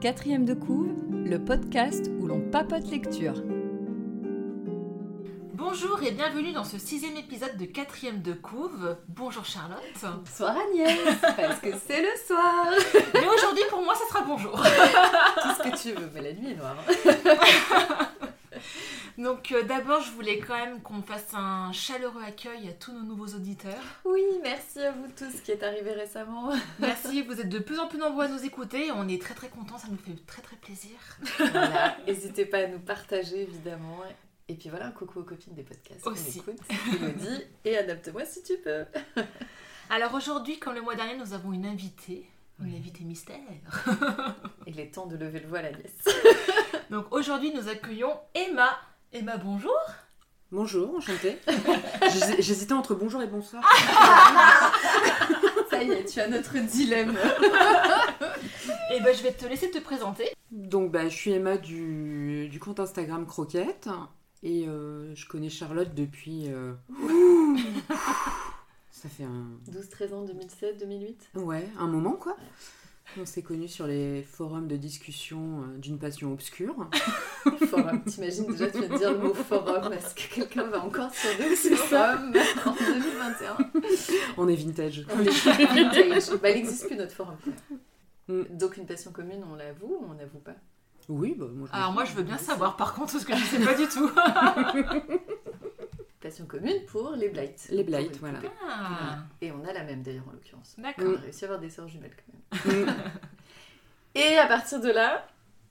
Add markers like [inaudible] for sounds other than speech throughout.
Quatrième de couve, le podcast où l'on papote lecture. Bonjour et bienvenue dans ce sixième épisode de quatrième de couve. Bonjour Charlotte. Bonsoir Agnès, [laughs] parce que c'est le soir. Mais aujourd'hui pour moi ça sera bonjour. [laughs] Tout ce que tu veux, mais la nuit est noire. [laughs] Donc euh, d'abord je voulais quand même qu'on fasse un chaleureux accueil à tous nos nouveaux auditeurs. Oui, merci à vous tous qui est arrivé récemment. [laughs] Merci, vous êtes de plus en plus nombreux à nous écouter. On est très très contents, ça nous fait très très plaisir. Voilà, n'hésitez pas à nous partager évidemment. Et puis voilà, un coucou aux copines des podcasts. Aussi. m'écoutent. Elodie, et adapte-moi si tu peux. [laughs] Alors aujourd'hui, comme le mois dernier, nous avons une invitée. Une Oui. invitée mystère. Il est temps de lever le voile Agnès. [laughs] Donc aujourd'hui, nous accueillons Emma. Emma, bonjour. Bonjour, enchantée. [laughs] J'hés- J'hésitais entre bonjour et bonsoir. Ça y est, tu as notre dilemme. [laughs] Et ben je vais te laisser te présenter. Donc, bah, je suis Emma du, du compte Instagram Croquette. Et euh, je connais Charlotte depuis. euh, ça fait un. 12-13 ans, 2007, 2008 Ouais, un moment quoi. On s'est connus sur les forums de discussion euh, d'une passion obscure. [laughs] Forum. T'imagines déjà, tu viens de dire le mot forum. Est-ce que quelqu'un va encore sur ça. forums en 2021 On est vintage. On est vintage. Bah, il n'existe plus notre forum. Mm. Donc une passion commune, on l'avoue ou on n'avoue pas? Oui, bah moi je Alors moi je veux bien savoir par contre parce que je [laughs] sais pas du tout. [laughs] Passion commune pour les blights. Les blights, voilà. Ah, Et on a la même d'ailleurs en l'occurrence. d'accord. On a réussi à avoir des sœurs jumelles quand même. Et à partir de là,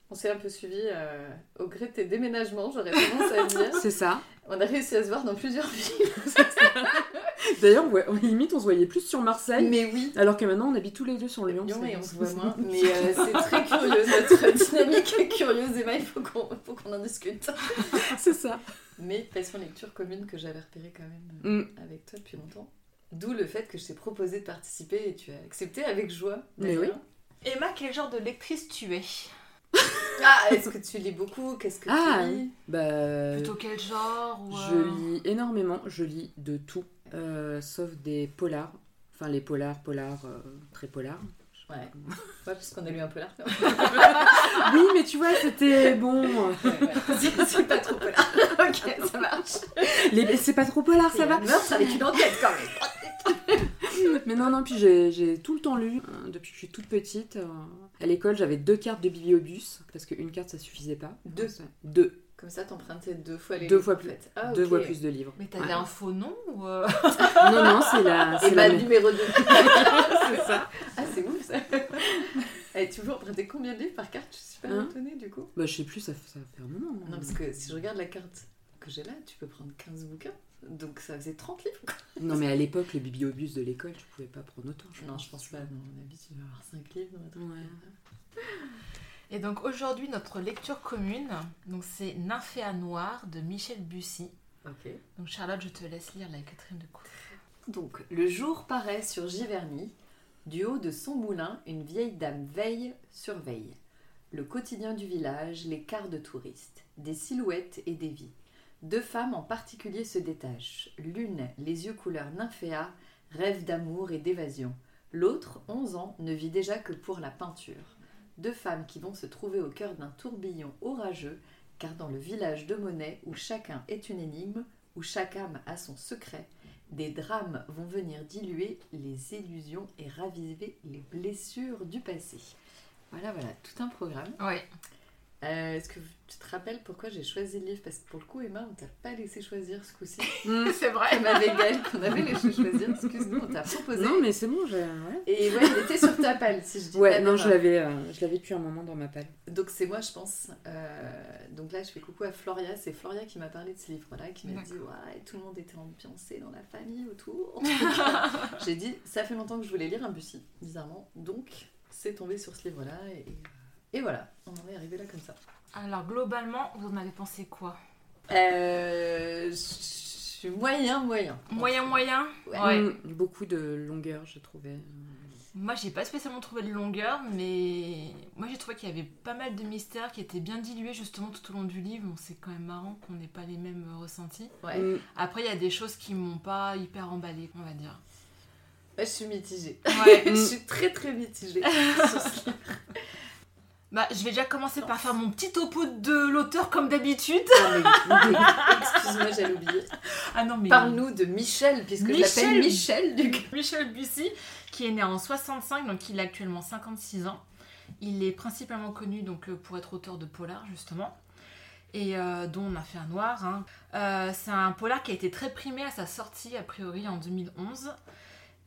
on s'est un peu suivi euh, au gré de tes déménagements, j'aurais tendance à dire. C'est ça. On a réussi à se voir dans plusieurs villes. [laughs] D'ailleurs, ouais, limite, on se voyait plus sur Marseille. Mais oui, Alors que maintenant, on habite tous les deux sur Lyon. Lyon et on se voit moins. Mais euh, c'est très curieux, notre [laughs] dynamique est curieuse, Emma, il faut qu'on qu'on en discute. [laughs] C'est ça. Mais passion lecture commune que j'avais repérée quand même euh, Mm. avec toi depuis longtemps. D'où le fait que je t'ai proposé de participer et tu as accepté avec joie. Mais d'ailleurs. Emma, quel genre de lectrice tu es? [laughs] Ah, est-ce que tu lis beaucoup? Qu'est-ce que Ah, tu lis? Bah, Plutôt quel genre ou, Je euh, lis énormément, je lis de tout, euh, sauf des polars. Enfin, les polars, polars, euh, très polars. Ouais. Ouais, parce qu'on a lu un peu l'art. [laughs] [laughs] Oui, mais tu vois, c'était bon. C'est c'est pas trop polar. ok, ça marche. Les- C'est pas trop polar, ça va. un meurtre avec une enquête quand même. Mais non, non, puis j'ai tout le temps lu, euh, depuis que je suis toute petite. euh, à l'école, j'avais deux cartes de bibliobus, parce qu'une carte, ça suffisait pas. Deux. Ça- Deux. Comme ça, t'empruntais deux fois les Deux livres, fois en plus. fait. Ah, Deux ok. fois plus de livres. Mais t'avais Ouais. un faux nom ou euh, [laughs] Non, non, c'est la. c'est Emma la- numéro 2. [laughs] C'est ça. Ah, c'est ouf ça. [laughs] Et tu veux emprunter combien de livres par carte? Je suis pas Hein? étonnée du coup. Bah, je sais plus, ça, ça fait un moment. Non, parce que si je regarde la carte que j'ai là, tu peux prendre 15 bouquins. Donc ça faisait 30 livres. quoi. Non, mais à l'époque, le bibliobus de l'école, tu pouvais pas prendre autant. Non, je pense pas. Non, on a tu vas avoir 5 livres dans notre Ouais. Et donc aujourd'hui notre lecture commune, donc c'est Nymphéa Noire de Michel Bussy. Ok. Donc Charlotte, je te laisse lire la quatrième de coupe. Donc, le jour paraît sur Giverny. Du haut de son moulin, une vieille dame veille, surveille. Le quotidien du village, les quarts de touristes, des silhouettes et des vies. Deux femmes en particulier se détachent. L'une, les yeux couleur nymphéa, rêve d'amour et d'évasion. L'autre, 11 ans, ne vit déjà que pour la peinture. Deux femmes qui vont se trouver au cœur d'un tourbillon orageux, car dans le village de Monet, où chacun est une énigme, où chaque âme a son secret, des drames vont venir diluer les illusions et raviver les blessures du passé. Voilà, voilà, tout un programme. Euh, Est-ce que tu te rappelles pourquoi j'ai choisi le livre? Parce que pour le coup, Emma, on t'a pas laissé choisir ce coup-ci. [laughs] c'est vrai. Comme avec Gaëlle, qu'on avait laissé choisir, excuse-nous, on t'a proposé. Non, mais c'est bon, j'ai. Ouais, Et ouais, il était sur ta palle, si je dis ouais pas non, je l'avais euh, je l'avais depuis un moment dans ma palle. Donc c'est moi, je pense. euh, donc là, je fais coucou à Floria. C'est Floria qui m'a parlé de ce livre-là, qui m'a dit ouais, tout le monde était ambiancé dans la famille autour. [laughs] J'ai dit ça fait longtemps que je voulais lire un Bussy, bizarrement. Donc c'est tombé sur ce livre-là et, et voilà, on en est arrivé là comme ça. Alors globalement, vous en avez pensé quoi? Euh, moyen, moyen. Moyen moyen? Ouais. Ouais. Mm, beaucoup de longueur, j'ai trouvé. Moi, j'ai pas spécialement trouvé de longueur, mais moi j'ai trouvé qu'il y avait pas mal de mystères qui étaient bien dilués justement tout au long du livre. Bon, c'est quand même marrant qu'on n'ait pas les mêmes ressentis. Ouais. Mm. Après, il y a des choses qui m'ont pas hyper emballé, on va dire. Ouais, je suis mitigée. Ouais. [laughs] je suis très très mitigée sur ce livre. [laughs] bah, je vais déjà commencer par faire mon petit topo de l'auteur comme d'habitude. Ah, [laughs] Excuse-moi, j'allais oublier. Ah non, mais. Parle-nous de Michel, puisque je Michel. l'appelle Michel du coup. Michel Bussy, qui est né en 65, donc il a actuellement 56 ans. Il est principalement connu donc, euh, pour être auteur de polar, justement, et euh, dont on a fait un noir. hein. Euh, c'est un polar qui a été très primé à sa sortie, a priori, en 2011.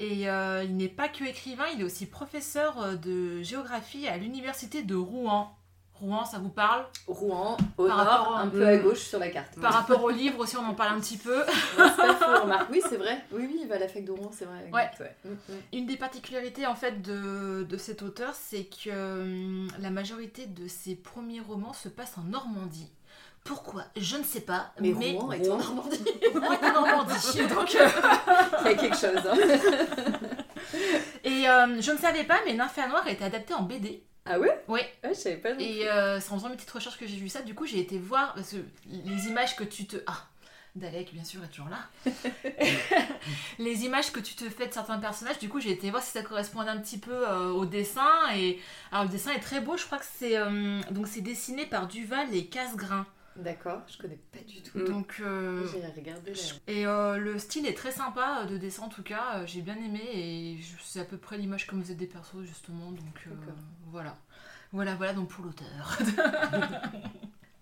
Et euh, il n'est pas que écrivain, il est aussi professeur euh, de géographie à l'université de Rouen. Rouen, ça vous parle? Rouen, au Par nord, rapport à- un peu à Mm. gauche sur la carte. Par rapport au livre aussi, on en parle un petit peu. [laughs] Faux. Oui, c'est vrai. Oui, oui, il va à la fac de Rouen, c'est vrai. ouais. Mm, mm. Une des particularités en fait de, de cet auteur, c'est que hum, la majorité de ses premiers romans se passent en Normandie. Pourquoi? Je ne sais pas, Mais, mais, Rouen est en Normandie. [laughs] Rouen est en Normandie. [laughs] Donc, euh, Il y a quelque chose. Hein. [laughs] et euh, je ne savais pas, mais Nymphéa Noire a été adapté en BD. Ah ouais? Oui. Ouais, je savais pas. Et euh, c'est en faisant mes petites recherches que j'ai vu ça. Du coup, j'ai été voir parce que les images que tu te. Ah Dalek, bien sûr, est toujours là. les images que tu te fais de certains personnages, du coup, j'ai été voir si ça correspondait un petit peu euh, au dessin. Et alors, le dessin est très beau. Je crois que c'est donc c'est dessiné par Duval et Casgrain. D'accord, je connais pas du tout. Mm. Donc euh, J'ai regardé là. et euh, le style est très sympa euh, de dessin en tout cas. J'ai bien aimé et c'est à peu près l'image comme vous êtes des persos justement. Donc euh, D'accord. voilà, voilà, voilà. Donc pour l'auteur. [laughs]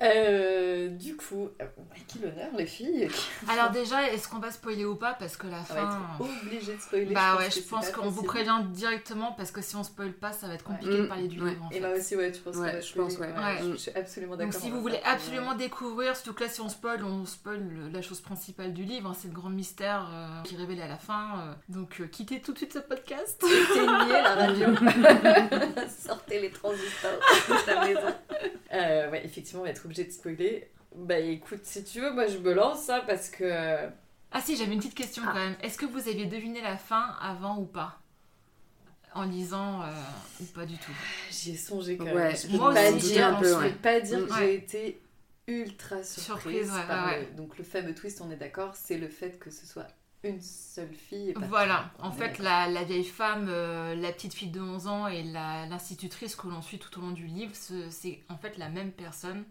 Euh, du coup, euh, à qui l'honneur, les filles Alors déjà, est-ce qu'on va spoiler ou pas Parce que la On va être fin... obligé de spoiler. Bah ouais, je pense qu'on vous prévient directement parce que si on spoil pas, ça va être compliqué Ouais. de parler du Ouais. livre en Et fait. bah aussi, ouais, tu penses Ouais, qu'on va je pense, spoiler, ouais. Ouais. Je, je suis absolument Donc d'accord. si on vous voulez absolument découvrir, surtout que là si on spoil, on spoil le- la chose principale du livre, hein, c'est le grand mystère euh, qui est révélé à la fin. euh. Donc euh, quittez tout de suite ce podcast. Éteignez la radio. [laughs] [laughs] Sortez les transistors de la maison. Euh, ouais, effectivement, on va être obligé de spoiler. Bah écoute, si tu veux, moi je me lance ça parce que. Ah si, j'avais une petite question Ah. quand même. Est-ce que vous aviez deviné la fin avant ou pas? En lisant euh, ou pas du tout? J'y ai songé quand même. Ouais, je peux moi pas aussi, dire, un peu, je ouais. peux pas dire Mm. que Ouais. j'ai été ultra surprise. Surprise, ouais, par ouais, le- Donc le fameux twist, on est d'accord, c'est le fait que ce soit une seule fille. Et pas Voilà, en fait, la, la vieille femme, euh, la petite fille de 11 ans et l'institutrice que l'on suit tout au long du livre, ce- c'est en fait la même personne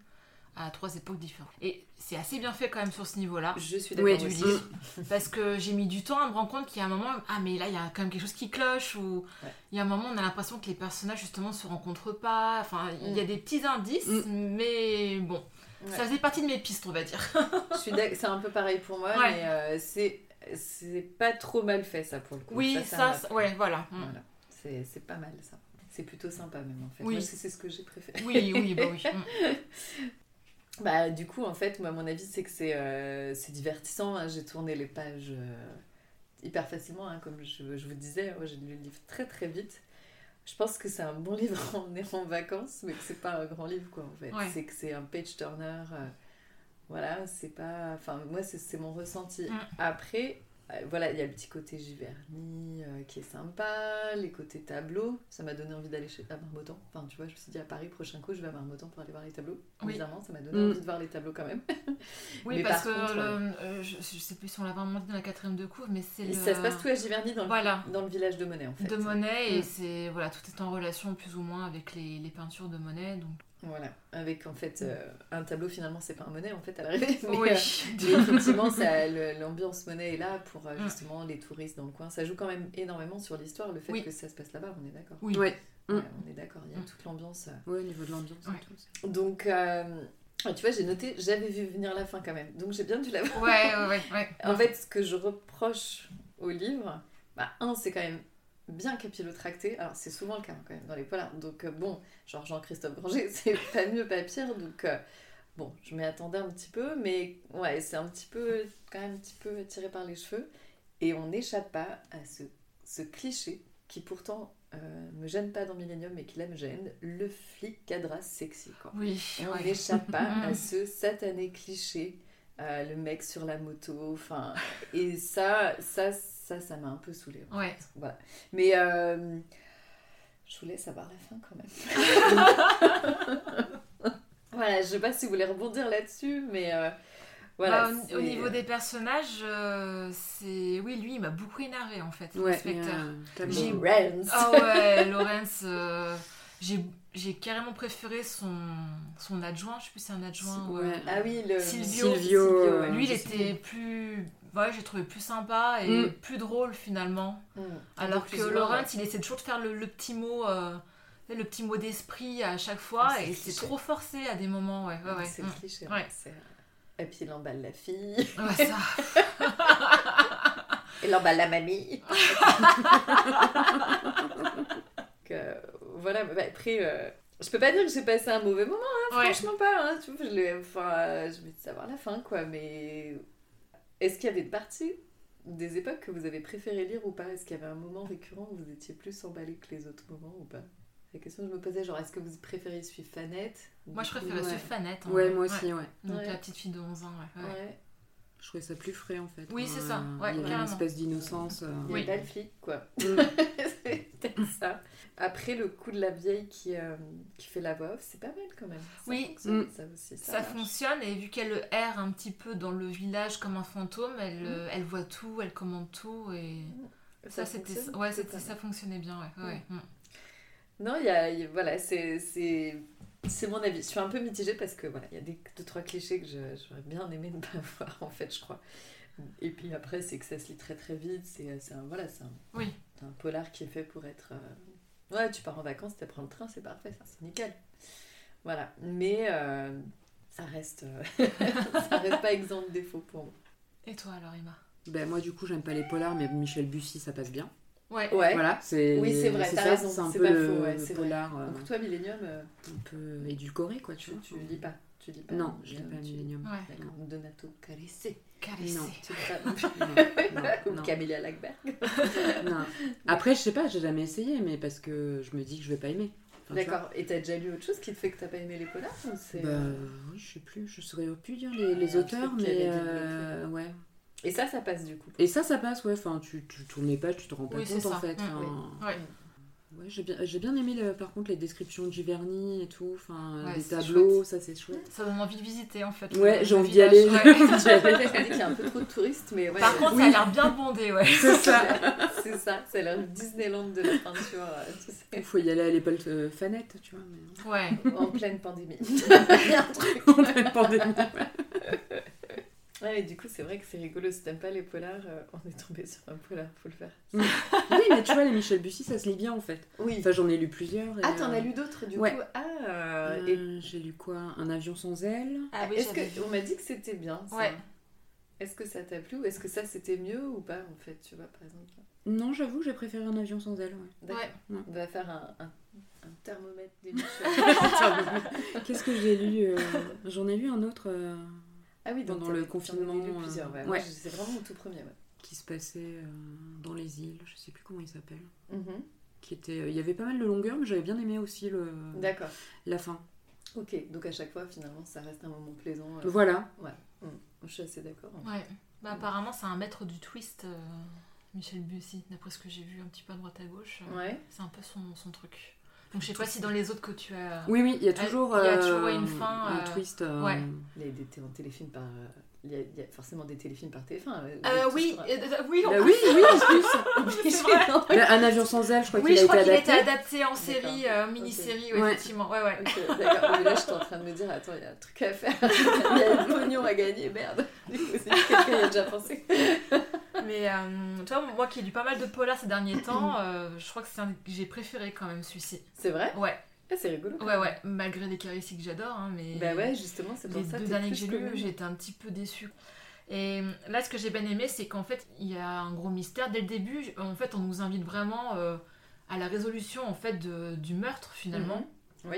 à trois époques différentes. Et c'est assez bien fait quand même sur ce niveau-là. Je suis Oui, d'accord livre. Parce que j'ai mis du temps à me rendre compte qu'il y a un moment, ah mais là il y a quand même quelque chose qui cloche, ou Ouais. il y a un moment on a l'impression que les personnages justement se rencontrent pas, enfin il y a Mm. des petits indices, Mm. mais bon, Ouais. ça faisait partie de mes pistes on va dire. Je suis d'ac- c'est un peu pareil pour moi, Ouais. mais euh, c'est c'est pas trop mal fait ça pour le coup. Oui, ça, ouais voilà. Mm. Voilà. C'est pas mal ça. C'est plutôt sympa même en fait. Oui. C'est ce que j'ai préféré. Oui, oui, bah oui. [laughs] Mm. Bah du coup en fait moi mon avis c'est que c'est euh, divertissant. hein. J'ai tourné les pages euh, hyper facilement hein, comme je, je vous disais. J'ai lu le livre très très vite. Je pense que c'est un bon [laughs] livre en en vacances mais que c'est pas un grand livre quoi en fait. Ouais. C'est que c'est un page turner. euh, voilà c'est pas. Enfin moi c'est c'est mon ressenti. Mm. Après euh, voilà, il y a le petit côté Giverny euh, qui est sympa, les côtés tableaux. Ça m'a donné envie d'aller chez à Marmottan. Enfin, tu vois, je me suis dit à Paris, prochain coup, je vais à Marmottan pour aller voir les tableaux. Oui. Bizarrement, ça m'a donné Mm. envie de voir les tableaux quand même. [laughs] Oui, Mais parce par que contre, le- euh, je, je sais plus si on l'a vraiment dit dans la quatrième de couvre, mais c'est Et le... ça se passe tout à Giverny dans le, Voilà, dans le village de Monet en fait. de Monet, et Mm. c'est voilà, tout est en relation plus ou moins avec les, les peintures de Monet. Donc... Voilà, avec en fait euh, un tableau finalement, c'est pas un Monet en fait à l'arrivée. Mais, oui. euh, mais effectivement, l'ambiance Monet est là pour euh, Mm. justement les touristes dans le coin. Ça joue quand même énormément sur l'histoire, le fait Oui. que ça se passe là-bas, on est d'accord. oui. Ouais. Mm. Ouais, on est d'accord, il y a Mm. toute l'ambiance. euh, Ouais, au niveau de l'ambiance Ouais. et tout. c'est- Donc, euh, ah, tu vois, j'ai noté, j'avais vu venir la fin quand même. Donc, j'ai bien dû la voir. Ouais, ouais, ouais. ouais. En fait, ce que je reproche au livre, bah, un, c'est quand même bien capillotracté. Alors, c'est souvent le cas hein, quand même dans les polars. Donc, euh, bon, genre Jean-Christophe Granger, [laughs] c'est pas mieux, pas pire. Donc, euh, bon, je m'y attendais un petit peu. Mais ouais, c'est un petit peu, quand même un petit peu tiré par les cheveux. Et on n'échappe pas à ce, ce cliché qui pourtant euh, me gêne pas dans Millennium, mais qui là me gêne, le flic cadras sexy, quoi. Oui, Et on ouais. n'échappe pas à ce satané cliché, euh, le mec sur la moto, enfin, et ça, ça, ça, ça m'a un peu saoulé. Ouais. Voilà. Mais euh, Je vous laisse avoir la fin quand même. [laughs] voilà, je sais pas si vous voulez rebondir là-dessus, mais euh, voilà. Bah, au- niveau des personnages, euh, c'est. Oui, lui, il m'a beaucoup énervé en fait, Ouais, l'inspecteur. euh, t'as J'ai-. Ah ouais, euh, j'ai j'ai carrément préféré son, son adjoint, je sais plus si c'est un adjoint euh, Ouais. Ah oui, le Silvio. Silvio, ouais. Lui, il était plus. Ouais, j'ai trouvé plus sympa et Mm. plus drôle finalement. Mm. Alors que Laurent, il essaie toujours de faire le, le petit mot. euh, le petit mot d'esprit à chaque fois et c'est trop forcé à des moments ouais ouais ouais, C'est Mm. cliché. Ouais. c'est- Et puis il emballe la fille, Ouais, ça. [laughs] il emballe la mamie. [laughs] que, voilà, bah, après, euh, je peux pas dire que j'ai passé un mauvais moment, hein, Ouais. franchement pas. hein, tu vois, je, l'ai- enfin, euh, je vais savoir la fin, quoi, mais est-ce qu'il y avait une partie des époques que vous avez préféré lire ou pas? Est-ce qu'il y avait un moment récurrent où vous étiez plus emballé que les autres moments ou pas? La question que je me posais, genre, est-ce que vous préfériez suivre Fanette Moi, je préférais Ouais. suivre Fanette. hein. Ouais, moi aussi, ouais. Donc Ouais. la petite fille de 11 ans, ouais. ouais. Ouais. Je trouvais ça plus frais en fait. Oui, c'est ça. Ouais, il y avait une espèce d'innocence. euh, Oui. a pas le flic, quoi. [laughs] [laughs] Mm. Ça. Après, le coup de la vieille qui, euh, qui fait la voix off, c'est pas mal quand même. Ça Oui. fonctionne, Mm. ça aussi. Ça, Ça marche. fonctionne et vu qu'elle erre un petit peu dans le village comme un fantôme, elle, Mm. euh, elle voit tout, elle commande tout et ça, c'était ouais, ça fonctionnait bien ouais. Mm. Non, il y a, y voilà, c'est c'est c'est mon avis. Je suis un peu mitigée parce que voilà, il y a des deux trois clichés que j'aurais bien aimé ne pas [laughs] voir en fait, je crois. Et puis après, c'est que ça se lit très très vite. C'est c'est un voilà, c'est un, Oui. c'est un polar qui est fait pour être. euh, Ouais, tu pars en vacances, tu prends le train, c'est parfait, ça, c'est nickel. Voilà, mais euh, ça reste euh, [laughs] ça reste pas exempt de défauts pour moi. Et toi alors Emma? Ben, moi du coup j'aime pas les polars mais Michel Bussy ça passe bien. Ouais. Ouais. Voilà, c'est Oui, c'est vrai, t'as ça, raison, c'est un c'est peu pas le, faux, ouais, le c'est vrai. polar euh, Donc toi, Millennium, euh, un peu édulcoré quoi, tu tu, vois. tu lis pas. Tu pas. Non, je lis Millennium, pas tu- Millennium. Ouais. D'accord. Donato Caressé. Caressé. Non. Tu lis pas [laughs] [laughs] non. Non, Ou Camélia Lackberg. non. Après je sais pas, j'ai jamais essayé mais parce que je me dis que je vais pas aimer. Enfin. D'accord. Et t'as déjà lu autre chose qui te fait que t'as pas aimé les polars ou c'est... Bah oui, je sais plus, je saurais plus dire les, auteurs mais euh, ouais. Et ça, ça passe du coup. Et ça, ça passe, ouais. Enfin, tu, tu tournes les pages, tu te rends pas Oui, compte en fait. Mm, Enfin, Ouais. Ouais, j'ai bien, j'ai bien aimé le- par contre les descriptions de Giverny et tout. Enfin, Ouais, des c'est tableaux, ça c'est chouette. Ça donne envie de visiter en fait. Ouais, j'ai envie d'y aller. ouais. [laughs] envie d'y aller. On dit qu'il y a un peu trop de touristes, mais ouais. Par contre, Oui. ça a l'air bien bondé, ouais. [laughs] C'est ça. c'est ça. C'est le Disneyland de la peinture, euh, tu Il sais. faut y aller à l'épaule euh, fanette, tu vois. Mais... Ouais. En pleine pandémie. [laughs] Il y a un truc. En pleine pandémie. ouais. Ouais, et du coup, c'est vrai que c'est rigolo. Si t'aimes pas les polars, euh, on est tombé sur un polar, faut le faire. Oui, mais tu vois, les Michel Bussy, ça se lit bien en fait. Oui. Enfin, j'en ai lu plusieurs. et, Ah, t'en as euh, lu d'autres du ouais. coup? Ah, euh, et J'ai lu quoi? Un avion sans ailes Ah oui, est-ce que vu. on m'a dit que c'était bien ça? Ouais. Est-ce que ça t'a plu? Ou est-ce que ça c'était mieux ou pas en fait, tu vois par exemple? Non, j'avoue, j'ai préféré un avion sans ailes. ouais. D'accord. Ouais. On va faire un, un, un thermomètre d'émission. [laughs] Qu'est-ce que j'ai lu euh, J'en ai lu un autre. euh, ah oui, Pendant le confinement, lu euh, plusieurs. Ouais. ouais. C'est vraiment au tout premier. Ouais. qui se passait euh, dans les îles, je sais plus comment il s'appelle. Mhm. Qui était, euh, il y avait pas mal de longueur, mais j'avais bien aimé aussi le, D'accord. la fin. Ok, donc à chaque fois finalement ça reste un moment plaisant. euh. Voilà. Je suis assez d'accord. hein. Ouais. Bah, apparemment, c'est un maître du twist, euh, Michel Bussy, d'après ce que j'ai vu un petit peu à droite à gauche. euh, Ouais. C'est un peu son, son truc. Donc, je sais pas si dans les autres que tu as. Oui, oui, il y a toujours, il y a euh, toujours une fin, un euh, twist. euh, ouais. Il y a des té- téléfilms par. Il y, a, il y a forcément des téléfilms par TF1. euh, tout oui, sera- euh, oui, Bah oui, oui, en [laughs] plus. vrai. Un avion sans ailes, je crois Oui, qu'il je a qu'il a été adapté. en série, euh, mini-série, Ouais. effectivement. Ouais, ouais. Ok, d'accord. Mais là, je suis en train de me dire, attends, il y a un truc à faire. [laughs] Il y a du pognon à gagner, merde. Du coup, c'est que quelqu'un y a déjà pensé. Mais euh, tu vois, moi qui ai lu pas mal de polars ces derniers temps, [clears throat] euh, je crois que c'est un que j'ai préféré quand même celui-ci. C'est vrai? Ouais, Ah, C'est rigolo. ouais, ouais. Malgré les charismes que j'adore, hein, mais. Bah ouais, justement, c'est pour les ça deux t'es derniers que j'ai lus, j'ai été un petit peu déçue. Et là, ce que j'ai bien aimé, c'est qu'en fait, il y a un gros mystère. Dès le début, en fait, on nous invite vraiment euh, à la résolution en fait, de- du meurtre, finalement. Mhm. Oui.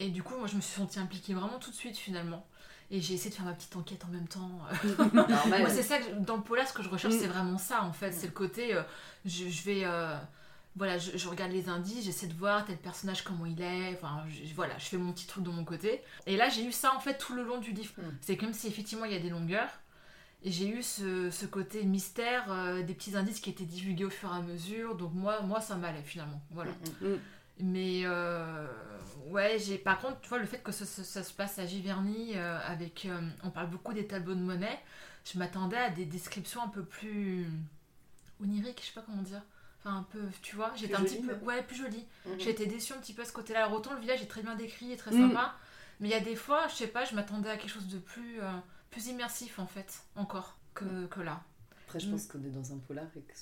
Et du coup, moi, je me suis sentie impliquée vraiment tout de suite, finalement. Et j'ai essayé de faire ma petite enquête en même temps. [laughs] Normal. Moi, c'est ça, que dans le polar, ce que je recherche, Mm. c'est vraiment ça, en fait. Mm. C'est le côté, euh, je, je vais... euh, voilà, je, je regarde les indices, j'essaie de voir tel personnage, comment il est. Enfin, je- voilà, je fais mon petit truc de mon côté. Et là, j'ai eu ça, en fait, tout le long du livre. Mm. C'est comme si, effectivement, il y a des longueurs. Et j'ai eu ce, ce côté mystère, euh, des petits indices qui étaient divulgués au fur et à mesure. Donc moi, moi ça m'allait, finalement. Voilà. Mais euh, ouais, j'ai par contre, tu vois, le fait que ça, ça- ça se passe à Giverny, euh, avec, euh, on parle beaucoup des tableaux de monnaie, je m'attendais à des descriptions un peu plus oniriques, je sais pas comment dire. Enfin, un peu, tu vois, j'étais un petit peu, ouais, plus jolie. Mhm. J'ai été déçue un petit peu à ce côté-là. Alors autant le village est très bien décrit et très Mm. sympa, mais il y a des fois, je sais pas, je m'attendais à quelque chose de plus, plus immersif en fait, encore que, que là. Après, je pense qu'on est dans un polar et que.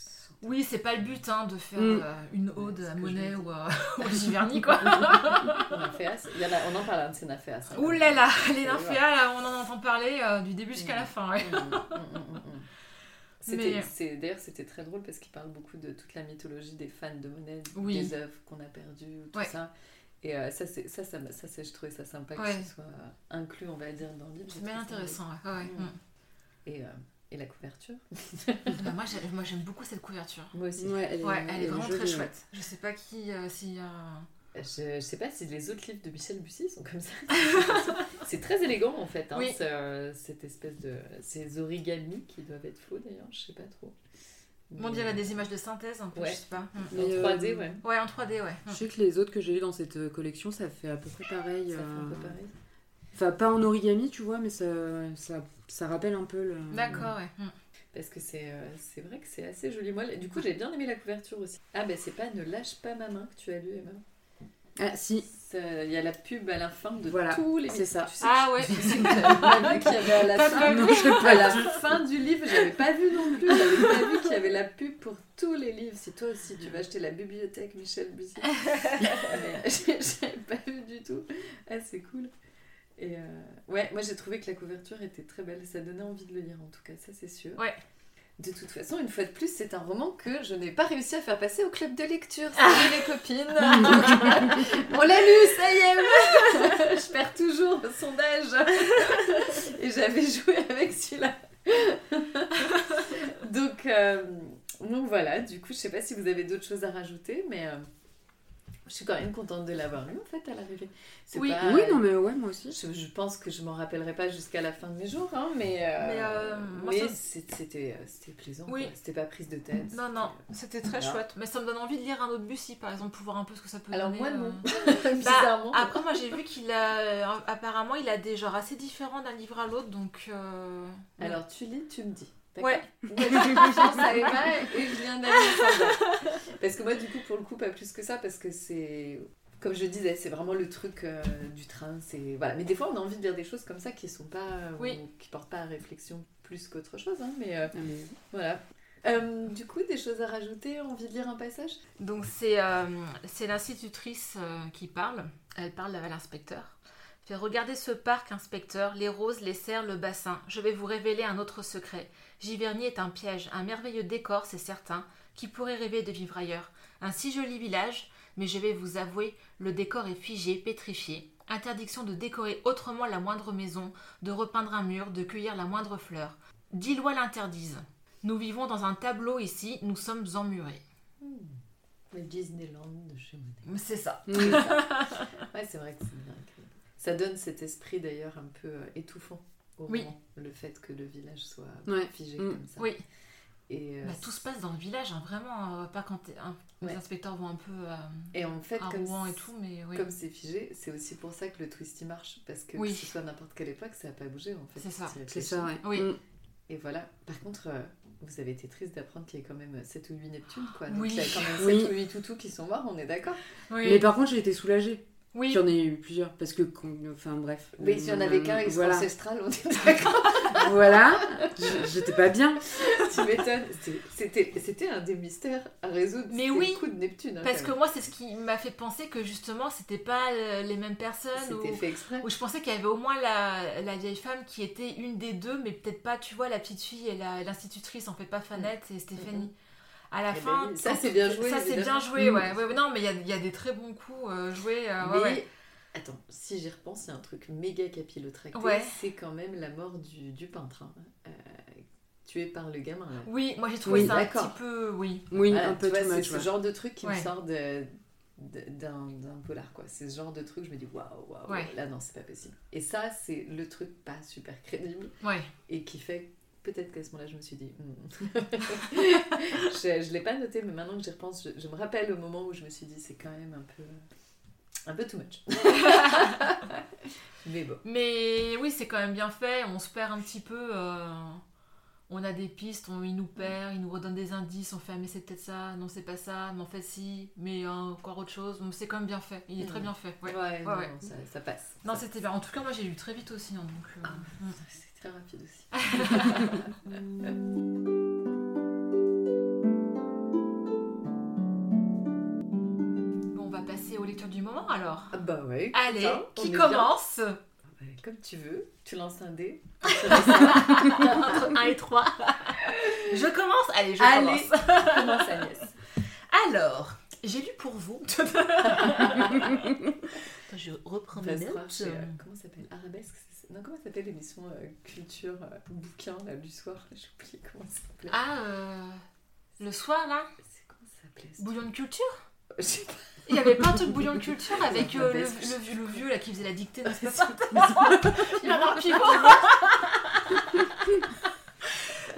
Oui, c'est pas le but hein, de faire Mm. euh, une ode Ouais, à Monet [laughs] ou à, Giverny, quoi. [laughs] Naféas. Il y en a, on en parle un de ces Naféas. hein. Ouh là là, les là, on en entend parler euh, du début jusqu'à Mm. la fin. Ouais. Mm, mm, mm, mm, mm. C'était- Mais- c'est- D'ailleurs, c'était très drôle parce qu'il parle beaucoup de toute la mythologie des fans de Monet, Oui. des œuvres qu'on a perdues, tout Ouais. ça. Et euh, ça, c'est- ça, ça, ça, c'est- je trouvais ça sympa Ouais. que ce soit inclus, on va dire, dans le livre. C'est bien ça intéressant. Ouais. ouais, Mm. mm. Et, euh, et la couverture [laughs] Bah, moi, j'ai- moi, j'aime beaucoup cette couverture. Moi aussi. Ouais, elle est, Ouais, elle est vraiment jolie, très ouais. chouette. Je sais pas qui, euh, si. euh, Je, je sais pas si les autres livres de Michel Bussy sont comme ça. [laughs] c'est très élégant en fait, hein, Oui. ce- euh, cette espèce de. Ces origamis qui doivent être faux d'ailleurs, je sais pas trop. On dirait des images de synthèse un peu, Ouais. je sais pas. En Mais, euh, 3D, ouais. Ouais, en 3D, ouais. Je sais que les autres que j'ai eu dans cette euh, collection, ça fait à peu près pareil. Ça fait un euh, peu pareil. Enfin, pas en origami, tu vois, mais ça, ça, ça rappelle un peu le. D'accord, ouais. mm. Parce que c'est euh, c'est vrai que c'est assez joli. Moi, du coup, j'ai bien aimé la couverture aussi. Ah, ben c'est pas Ne lâche pas ma main que tu as lu, Emma. Ah, si. Il y a la pub à la fin de Voilà, tous les c'est ça. Tu sais Ah ouais. tu sais pas vu qu'il y avait à la fin. pas vu Non, je l'ai pas À lu. la fin du livre, j'avais pas vu non plus. J'avais pas vu qu'il y avait la pub pour tous les livres. Si toi aussi tu vas acheter la bibliothèque Michel Bussy. [laughs] J'avais pas vu du tout. Ah, c'est cool. Et euh, ouais, moi j'ai trouvé que la couverture était très belle. Ça donnait envie de le lire en tout cas, ça c'est sûr. Ouais. De toute façon, une fois de plus, c'est un roman que je n'ai pas réussi à faire passer au club de lecture. Salut les copines [laughs] On l'a lu, ça y est [laughs] Je perds toujours au sondage [laughs] Et j'avais joué avec celui-là. donc, euh, donc voilà, du coup, je sais pas si vous avez d'autres choses à rajouter, mais euh, je suis quand même contente de l'avoir lu en fait à l'arrivée. Oui. pas- Oui, non, mais ouais, moi aussi. je, je pense que je m'en rappellerai pas jusqu'à la fin de mes jours, hein, mais, euh, Mais, euh, moi, mais ça- c'est- c'était euh, c'était plaisant. Oui. C'était pas prise de tête. Non, non, c'était très Voilà. chouette. Mais ça me donne envie de lire un autre Bussy, par exemple, pour voir un peu ce que ça peut Alors donner. moi euh. non, [laughs] [laughs] Bah, bizarrement. après, moi j'ai vu qu'il a. euh, apparemment, il a des genres assez différents d'un livre à l'autre, donc. euh, Alors tu lis, tu me dis. Ouais. À [laughs] Emma et je viens d'aller [laughs] Parce que moi, du coup, pour le coup, pas plus que ça, parce que c'est. Comme je disais, c'est vraiment le truc euh, du train. C'est voilà. Mais des fois, on a envie de dire des choses comme ça qui sont pas, Oui. ou qui portent pas à réflexion plus qu'autre chose. hein, mais euh, Ah, voilà. Euh, du coup, des choses à rajouter Envie de lire un passage? Donc c'est euh, c'est l'institutrice euh, qui parle. Elle parle à l'inspecteur. Fait regardez ce parc, inspecteur, les roses, les cerfs, le bassin. Je vais vous révéler un autre secret. Giverny est un piège, un merveilleux décor, c'est certain. Qui pourrait rêver de vivre ailleurs Un si joli village, mais je vais vous avouer, le décor est figé, pétrifié. Interdiction de décorer autrement la moindre maison, de repeindre un mur, de cueillir la moindre fleur. Dix lois l'interdisent. Nous vivons dans un tableau ici, nous sommes emmurés. Le Disneyland de chez Monet. C'est ça. Mm. [laughs] Ouais, c'est vrai que c'est bien écrit. Ça donne cet esprit d'ailleurs un peu euh, étouffant Oui. le fait que le village soit Ouais. figé Mm. comme ça. Oui. Et, euh, Bah, tout se passe dans le village, hein, vraiment. euh, pas quand hein, les inspecteurs vont un peu euh, et en fait, à comme Rouen et tout, mais oui. Comme c'est figé, c'est aussi pour ça que le twist il marche. Parce que Oui. que ce soit à n'importe quelle époque, ça n'a pas bougé en fait. C'est ça. C'est ça, ouais. Oui. Mm. Et voilà. Par contre, euh, vous avez été triste d'apprendre qu'il y a quand même 7 ou 8 Neptunes. Quoi. Donc Oui. il y a quand même 7 Oui. ou 8 toutous qui sont morts, on est d'accord Oui. Mais par contre, j'ai été soulagée. Oui. J'en ai eu plusieurs. Parce que, quand- enfin, bref. Mais s'il y en avait qu'un, il serait voilà. ancestral, on est d'accord. [laughs] voilà. J'étais pas bien. tu m'étonnes. C'était c'était un des mystères à résoudre. Mais oui. le coup de Neptune. hein, Parce que moi, c'est ce qui m'a fait penser que justement, c'était pas euh, les mêmes personnes. C'était Ou... fait exprès. ou je pensais qu'il y avait au moins la, la vieille femme qui était une des deux, mais peut-être pas, tu vois, la petite fille et la- l'institutrice, en fait, pas Fanette et Stéphanie. À la Eh ben fin. Ça, c'est bien joué, Ça, c'est bien joué, Mm. ouais. ouais. ouais, Non, mais il y a, il y a des très bons coups euh, joués. euh, ouais, Mais ouais. attends, si j'y repense, il y a un truc méga capillotracté. Ouais. C'est quand même la mort du, du peintre. hein. Euh, tué par le gamin. Là. Oui, moi j'ai trouvé Oui, ça un petit peu. Oui. Oui, Voilà, un peu c'est ce genre de truc qui Ouais. me sort de, d'un, polar quoi. C'est ce genre de truc, je me dis waouh, waouh, Ouais. là non, c'est pas possible. Et ça, c'est le truc pas super crédible Ouais. et qui fait peut-être qu'à ce moment-là, je me suis dit. hmm. [laughs] je je l'ai pas noté, mais maintenant que j'y repense, je, je me rappelle le moment où je me suis dit, c'est quand même un peu. Un peu too much. [laughs] mais bon. Mais oui, c'est quand même bien fait. On se perd un petit peu. euh, On a des pistes, on, il nous perd, il nous redonne des indices. On fait, ah, mais c'est peut-être ça, non, c'est pas ça, mais en fait, si, mais euh, encore autre chose. C'est quand même bien fait. Il est très Mm. bien fait. Ouais. Ouais, non, ouais. non, Ça, ça passe. Non, c'était bien. En tout cas, moi, j'ai lu très vite aussi. hein, donc, euh, Ah. C'est très rapide aussi. [laughs] Bon, on va passer aux lectures du moment alors. Ah bah ouais. Allez, on qui bien. commence Ouais, Comme tu veux, tu lances un dé. [laughs] [laughs] Entre 1 et 3. je commence Allez, je Allez. commence. Commence Agnès. Alors, j'ai lu pour vous. Attends, je reprends On mes notes. chez, euh, comment ça s'appelle? Arabesque Non, comment ça s'appelle l'émission euh, culture euh, bouquin là du soir? [laughs] J'ai oublié comment ça s'appelait. Ah, euh, le soir là? C'est comment ça s'appelait Bouillon de culture? Je sais pas. Il y avait pas un truc bouillon de culture avec euh, le, le, vieux- le vieux là qui faisait la dictée, n'est-ce C'est pas Bernard [laughs] Pivot [laughs]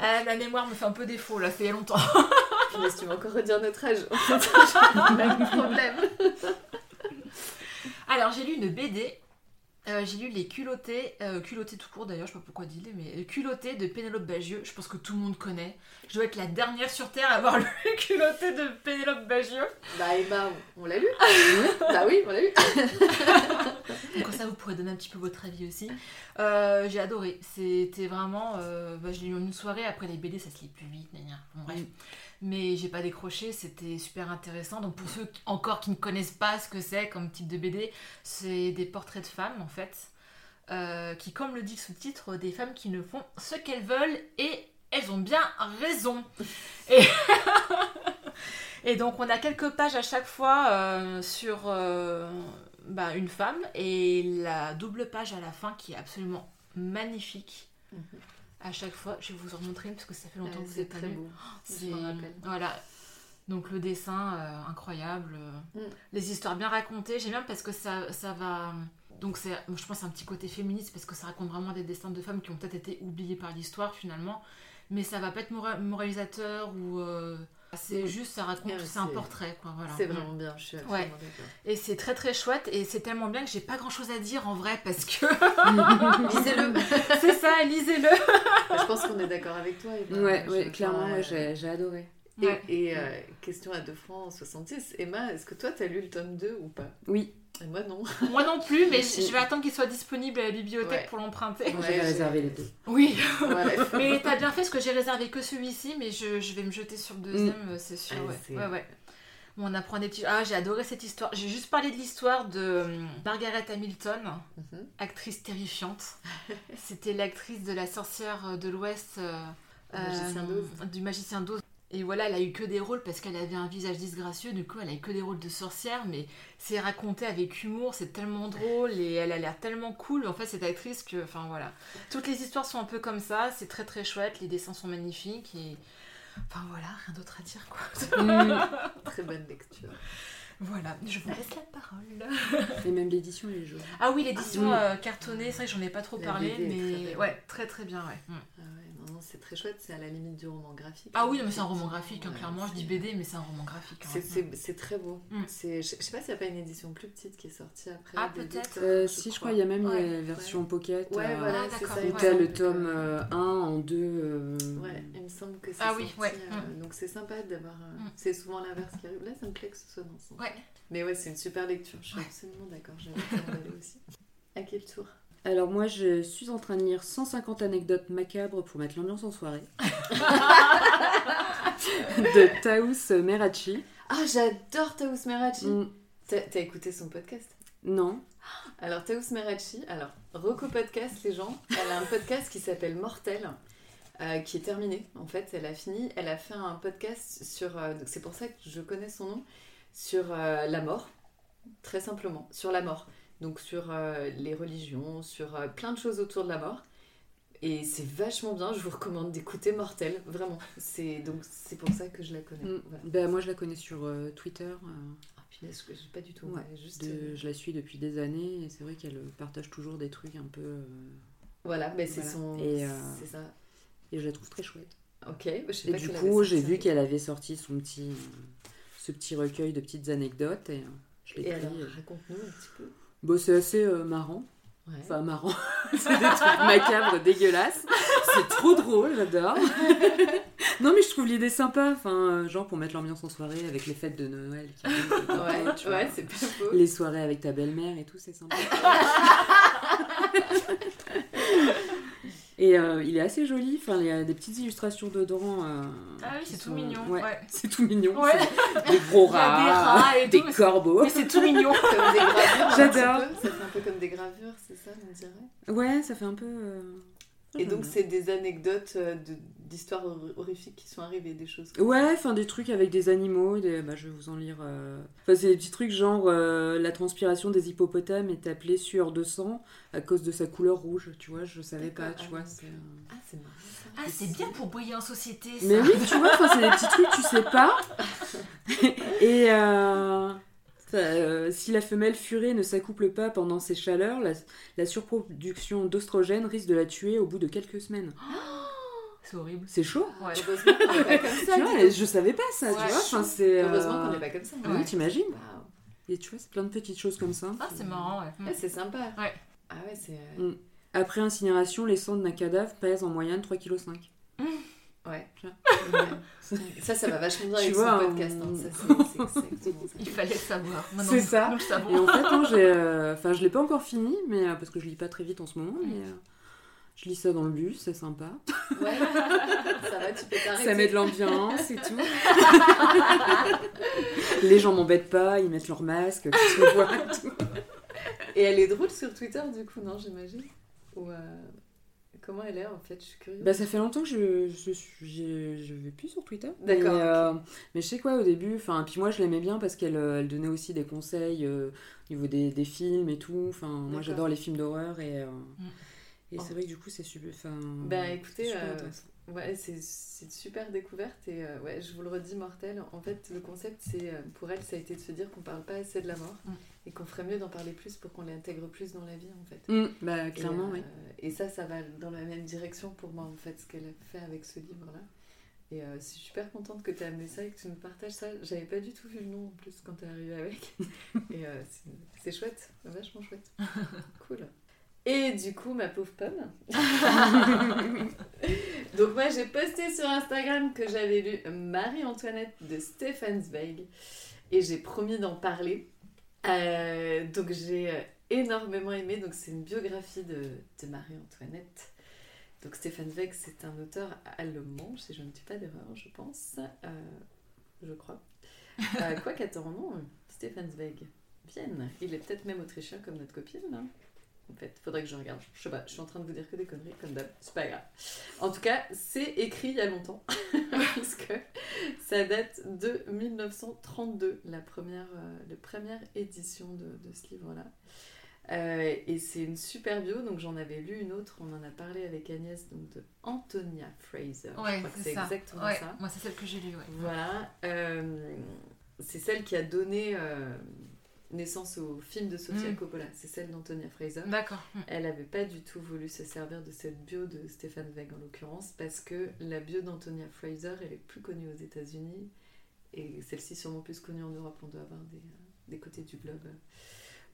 Euh, La mémoire me fait un peu défaut là, ça y a longtemps. Punaise, tu vas encore redire notre âge. J'ai le même problème. Alors j'ai lu une BD. Euh, j'ai lu Les culottés, euh, culottés tout court d'ailleurs, je sais pas pourquoi dit mais culottés de Pénélope Bagieux, je pense que tout le monde connaît. Je dois être la dernière sur Terre à avoir [laughs] lu Les culottés de Pénélope Bagieux. Bah Emma, on l'a lu [laughs] Bah oui, on l'a lu. [laughs] Donc comme ça vous pourrez donner un petit peu votre avis aussi. Euh, j'ai adoré, c'était vraiment, bah, je l'ai lu en une soirée, après les BD ça se lit plus vite. Bon, bref. Mm. Mais j'ai pas décroché, c'était super intéressant. Donc pour ceux encore qui ne connaissent pas ce que c'est comme type de BD, c'est des portraits de femmes en fait, euh, qui comme le dit le sous-titre, des femmes qui ne font ce qu'elles veulent et elles ont bien raison. [laughs] Et, et donc on a quelques pages à chaque fois euh, sur euh, bah, une femme et la double page à la fin qui est absolument magnifique. Mhm. À chaque fois, je vais vous en montrer une parce que ça fait longtemps que vous C'est êtes très beau. C'est m'en rappelle. voilà. Donc le dessin euh, incroyable, euh, Mm. les histoires bien racontées. J'aime bien parce que ça, ça va. Donc c'est, je pense, un petit côté féministe parce que ça raconte vraiment des destins de femmes qui ont peut-être été oubliés par l'histoire finalement. Mais ça va pas être mora- moralisateur ou euh, c'est juste ça raconte, Ah, c'est un portrait quoi. Voilà. C'est Mm. vraiment bien, je suis absolument d'accord. Et c'est très très chouette et c'est tellement bien que j'ai pas grand chose à dire en vrai parce que [laughs] Lisez-le. [laughs] c'est ça, lisez-le. je pense qu'on est d'accord avec toi. Emma. Ouais, clairement, euh, ouais, j'ai j'ai adoré. Et, Ouais. et, euh, question à 2 francs 66. Emma, est-ce que toi, t'as lu le tome 2 ou pas? Oui, Et moi, non. [laughs] Moi non plus, mais je je vais attendre qu'il soit disponible à la bibliothèque Ouais. pour l'emprunter. Ouais, j'ai réservé les deux. Oui, [laughs] mais [laughs] t'as bien fait parce que j'ai réservé que celui-ci, mais je, je vais me jeter sur le deuxième, euh, c'est sûr. Ah, ouais. ouais, ouais. Bon, on apprend des petits. Ah, j'ai adoré cette histoire. J'ai juste parlé de l'histoire de euh, Margaret Hamilton, Mhm. actrice terrifiante. C'était l'actrice de la sorcière de l'Ouest, euh, euh, du magicien d'Oz. Et voilà, elle a eu que des rôles parce qu'elle avait un visage disgracieux. Du coup, elle a eu que des rôles de sorcière, mais c'est raconté avec humour, c'est tellement drôle et elle a l'air tellement cool. En fait, cette actrice que, enfin voilà, toutes les histoires sont un peu comme ça. C'est très très chouette. Les dessins sont magnifiques et, enfin voilà, rien d'autre à dire quoi. Mm. Très bonne lecture. voilà, je vous laisse la parole. Et même l'édition, est jolie. Ah oui, l'édition Ah, euh, cartonnée, c'est vrai que j'en ai pas trop La parlé, BD très mais belle. ouais, très très bien, ouais. Mm. Ah ouais, non, c'est très chouette. C'est à la limite du roman graphique. Ah oui, non, mais c'est un roman graphique, hein, Ouais, clairement. Je dis BD, mais c'est un roman graphique. hein. C'est- très beau. Mm. C'est- Je je sais pas s'il n'y a pas une édition plus petite qui est sortie après. Ah, peut-être. Euh, si, je crois, il y a même Ouais. la version pocket. Ouais, euh, voilà, Ah, d'accord. t'as le tome euh, 1 en 2. euh, Ouais, il me semble que c'est Ah oui, sorti, ouais. euh, Donc c'est sympa d'avoir. euh, Mm. C'est souvent l'inverse qui arrive. Là, ça me plaît que ce soit dans ce sens. Ouais. Mais ouais, c'est une super lecture. Je suis Ouais. absolument d'accord. J'ai envie aussi. À quel tour? Alors moi, je suis en train de lire 150 anecdotes macabres pour mettre l'ambiance en soirée. [laughs] de Taous Merachi. Ah, j'adore Taous Merachi. Mm, T'as écouté son podcast? Non. Alors, Taous Merachi, alors, Rocco Podcast, les gens, elle a un podcast qui s'appelle Mortel, euh, qui est terminé, en fait, elle a fini. Elle a fait un podcast sur, euh, c'est pour ça que je connais son nom, sur euh, la mort, très simplement, sur la mort. Donc, sur euh, les religions, sur euh, plein de choses autour de la mort. Et c'est vachement bien, je vous recommande d'écouter Mortel, vraiment. C'est donc c'est pour ça que je la connais. Mm. Voilà. Ben, moi, je la connais sur euh, Twitter. euh, Ah, punaise, pas du tout. Ouais, ouais, juste, de- je la suis depuis des années et c'est vrai qu'elle partage toujours des trucs un peu. Voilà, mais c'est Voilà. son. Et, C'est ça. Et je la trouve très chouette. Ok, je sais Et pas du coup, j'ai vu qu'elle avait sorti son petit, ce petit recueil de petites anecdotes et je l'ai Et pris. raconte-nous un petit peu. Bon, c'est assez euh, marrant. Ouais. Enfin, marrant. [laughs] c'est des trucs macabres, dégueulasses. C'est trop drôle, j'adore. [laughs] non, mais je trouve l'idée sympa. Enfin, euh, genre pour mettre l'ambiance en soirée avec les fêtes de Noël. qui [laughs] ouais, tu vois. ouais, c'est pas faux. Les soirées avec ta belle-mère et tout, c'est sympa. Et euh, il est assez joli. Enfin, il y a des petites illustrations dedans. euh, Ah oui, [laughs] c'est tout mignon, Ouais, ouais. c'est tout mignon. Ouais. Des gros [laughs] rats, des rats et des tout, corbeaux. Mais c'est tout mignon. Comme des gravures. un [laughs] J'adore. Ça fait un peu comme des gravures, c'est ça, on dirait? Ouais, ça fait un peu. euh, Et donc, bien. c'est des anecdotes euh, de- d'histoires hor- horrifiques qui sont arrivées, des choses. comme Ouais, enfin des trucs avec des animaux, des... bah, je vais vous en lire. euh. Enfin, c'est des petits trucs genre euh, la transpiration des hippopotames est appelée sueur de sang à cause de sa couleur rouge, tu vois, je savais pas, tu ah vois. c'est, euh. Ah, c'est. Ah, c'est bien pour briller en société, ça. Mais oui, tu vois, enfin, c'est des petits trucs, tu sais pas. [laughs] Et euh, euh, si la femelle furée ne s'accouple pas pendant ces chaleurs, la, la surproduction d'ostrogène risque de la tuer au bout de quelques semaines. [gasps] C'est horrible. C'est chaud. Ouais. Heureusement qu'on n'est pas comme ça. Tu vois, je savais pas ça, Ouais. tu vois. Enfin, c'est. euh, Heureusement qu'on n'est pas comme ça. Oui, Ouais. t'imagines Waouh. Et tu vois, c'est plein de petites choses comme ça. Ah, c'est marrant, ouais. Ouais, c'est sympa. Ouais. Ah ouais, c'est... euh, Après incinération, les cendres d'un cadavre pèsent en moyenne 3,5 kg. Ouais. Ça, ça va vachement bien avec vois, son on- podcast. hein. Ça, c'est-. [laughs] Il fallait savoir. Maintenant, C'est ça. Et en fait, non, j'ai, euh, je l'ai pas encore fini, mais euh, parce que je lis pas très vite en ce moment, mais euh, je lis ça dans le bus, c'est sympa. Ouais. [laughs] Ça va, tu peux t'arrêter. Ça met de l'ambiance et tout. [laughs] les gens m'embêtent pas, ils mettent leur masque, tu vois. et tout. Et elle est drôle sur Twitter, du coup, non, j'imagine? Ou... Comment elle est, en fait Je suis curieuse. Bah, ça fait longtemps que je, je, je vais plus sur Twitter. D'accord, Mais, euh, mais je sais quoi, au début, enfin, puis moi je l'aimais bien parce qu'elle euh, elle donnait aussi des conseils euh, au niveau des, des films et tout. Enfin, moi j'adore les films d'horreur et, euh, et Oh. c'est vrai que du coup c'est super. Enfin, Bah, écoutez, super euh, intéressant. Ouais, c'est c'est une super découverte et euh, ouais, je vous le redis, mortel. En fait, le concept, c'est pour elle, ça a été de se dire qu'on parle pas assez de la mort Mm. Et qu'on ferait mieux d'en parler plus pour qu'on l'intègre plus dans la vie, en fait. Mm, bah, clairement, euh, oui. Et ça, ça va dans la même direction pour moi, en fait, ce qu'elle a fait avec ce livre-là. Et euh, je suis super contente que tu aies amené ça et que tu nous partages ça. J'avais pas du tout vu le nom en plus quand tu es arrivée avec. [laughs] et euh, c'est- c'est chouette, vachement chouette. cool. Et du coup, ma pauvre pomme. [laughs] Donc, moi, j'ai posté sur Instagram que j'avais lu Marie-Antoinette de Stefan Zweig et j'ai promis d'en parler. Euh, donc, j'ai euh, énormément aimé. Donc, c'est une biographie de, Marie-Antoinette. Donc, Stefan Zweig, c'est un auteur allemand, si je ne dis pas d'erreur, je pense. Euh, je crois. Euh, quoi qu'attends, non, Stefan Zweig. Vienne. Il est peut-être même autrichien comme notre copine, là. En fait, faudrait que je regarde. Je sais pas, je suis en train de vous dire que des conneries, comme d'hab. C'est pas grave. En tout cas, c'est écrit il y a longtemps. [laughs] parce que ça date de 1932, la première, euh, la première édition de, de ce livre-là. Euh, et c'est une super bio, donc j'en avais lu une autre, on en a parlé avec Agnès, donc de Antonia Fraser. Ouais, c'est exactement Ouais, ça. Moi, c'est celle que j'ai lue, ouais. Voilà. euh, c'est celle qui a donné naissance au film de Sofia Mm. Coppola. C'est celle d'Antonia Fraser. D'accord. Mm. Elle n'avait pas du tout voulu se servir de cette bio de Stéphane Zweig en l'occurrence parce que la bio d'Antonia Fraser elle est plus connue aux États-Unis et celle-ci sûrement plus connue en Europe. On doit avoir des, euh, des côtés du globe.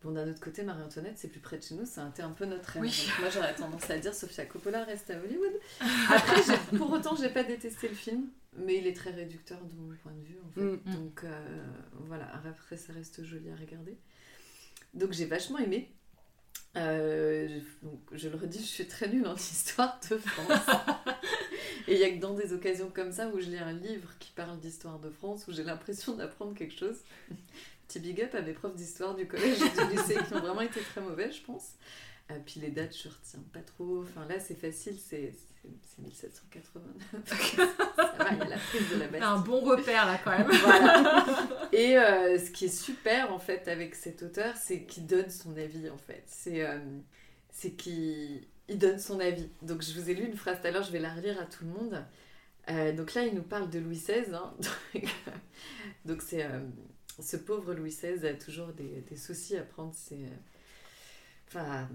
Bon, d'un autre côté, Marie-Antoinette, c'est plus près de chez nous, ça a été un peu notre. Oui. Donc moi, j'aurais tendance à dire Sofia Coppola reste à Hollywood. [laughs] Après, pour autant, j'ai pas détesté le film, mais il est très réducteur de mon point de vue, en fait. Mm. Donc euh, voilà, après, ça reste joli à regarder. Donc j'ai vachement aimé. Euh, donc, je le redis, je suis très nulle en histoire de France. [laughs] Et il n'y a que dans des occasions comme ça où je lis un livre qui parle d'histoire de France, où j'ai l'impression d'apprendre quelque chose. [laughs] Petit big up à mes profs d'histoire du collège et du lycée qui ont vraiment été très mauvais, je pense. Puis les dates, je retiens pas trop. Enfin là, c'est facile, c'est c'est- c'est 1789. [laughs] ça va, il y a la prise de la Bastille. Un bon repère, là, quand même. [laughs] Voilà. Et euh, ce qui est super en fait avec cet auteur, c'est qu'il donne son avis en fait. C'est euh, c'est qu'il il donne son avis. Donc je vous ai lu une phrase tout à l'heure, je vais la relire à tout le monde. Euh, donc là, il nous parle de Louis XVI. hein. [laughs] donc c'est euh, ce pauvre Louis XVI a toujours des, des soucis à prendre ses, enfin,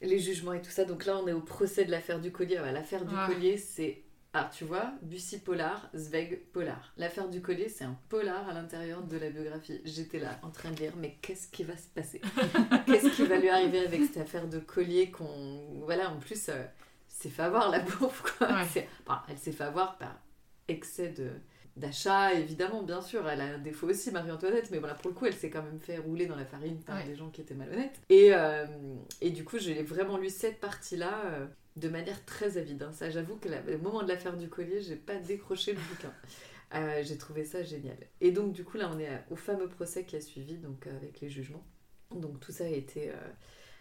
les jugements et tout ça. Donc là, on est au procès de l'affaire du collier. L'affaire du collier, c'est. Ah, tu vois, Bussy polar, Zweig polar. L'affaire du collier, c'est un polar à l'intérieur de la biographie. J'étais là en train de lire, mais qu'est-ce qui va se passer? [laughs] Qu'est-ce qui va lui arriver avec cette affaire de collier qu'on. Voilà, en plus, euh, s'est fait avoir la pauvre, quoi. Ouais. Enfin, elle s'est fait avoir par excès de d'achat, évidemment, bien sûr. Elle a un défaut aussi, Marie-Antoinette, mais voilà, pour le coup, elle s'est quand même fait rouler dans la farine par Ouais. des gens qui étaient malhonnêtes. Et, euh, et du coup, j'ai vraiment lu cette partie-là euh, de manière très avide. hein. Ça, j'avoue que la- au moment de l'affaire du collier, j'ai pas décroché le bouquin. [laughs] Euh, j'ai trouvé ça génial. Et donc, du coup, là, on est à- au fameux procès qui a suivi, donc euh, avec les jugements. Donc, tout ça a été euh,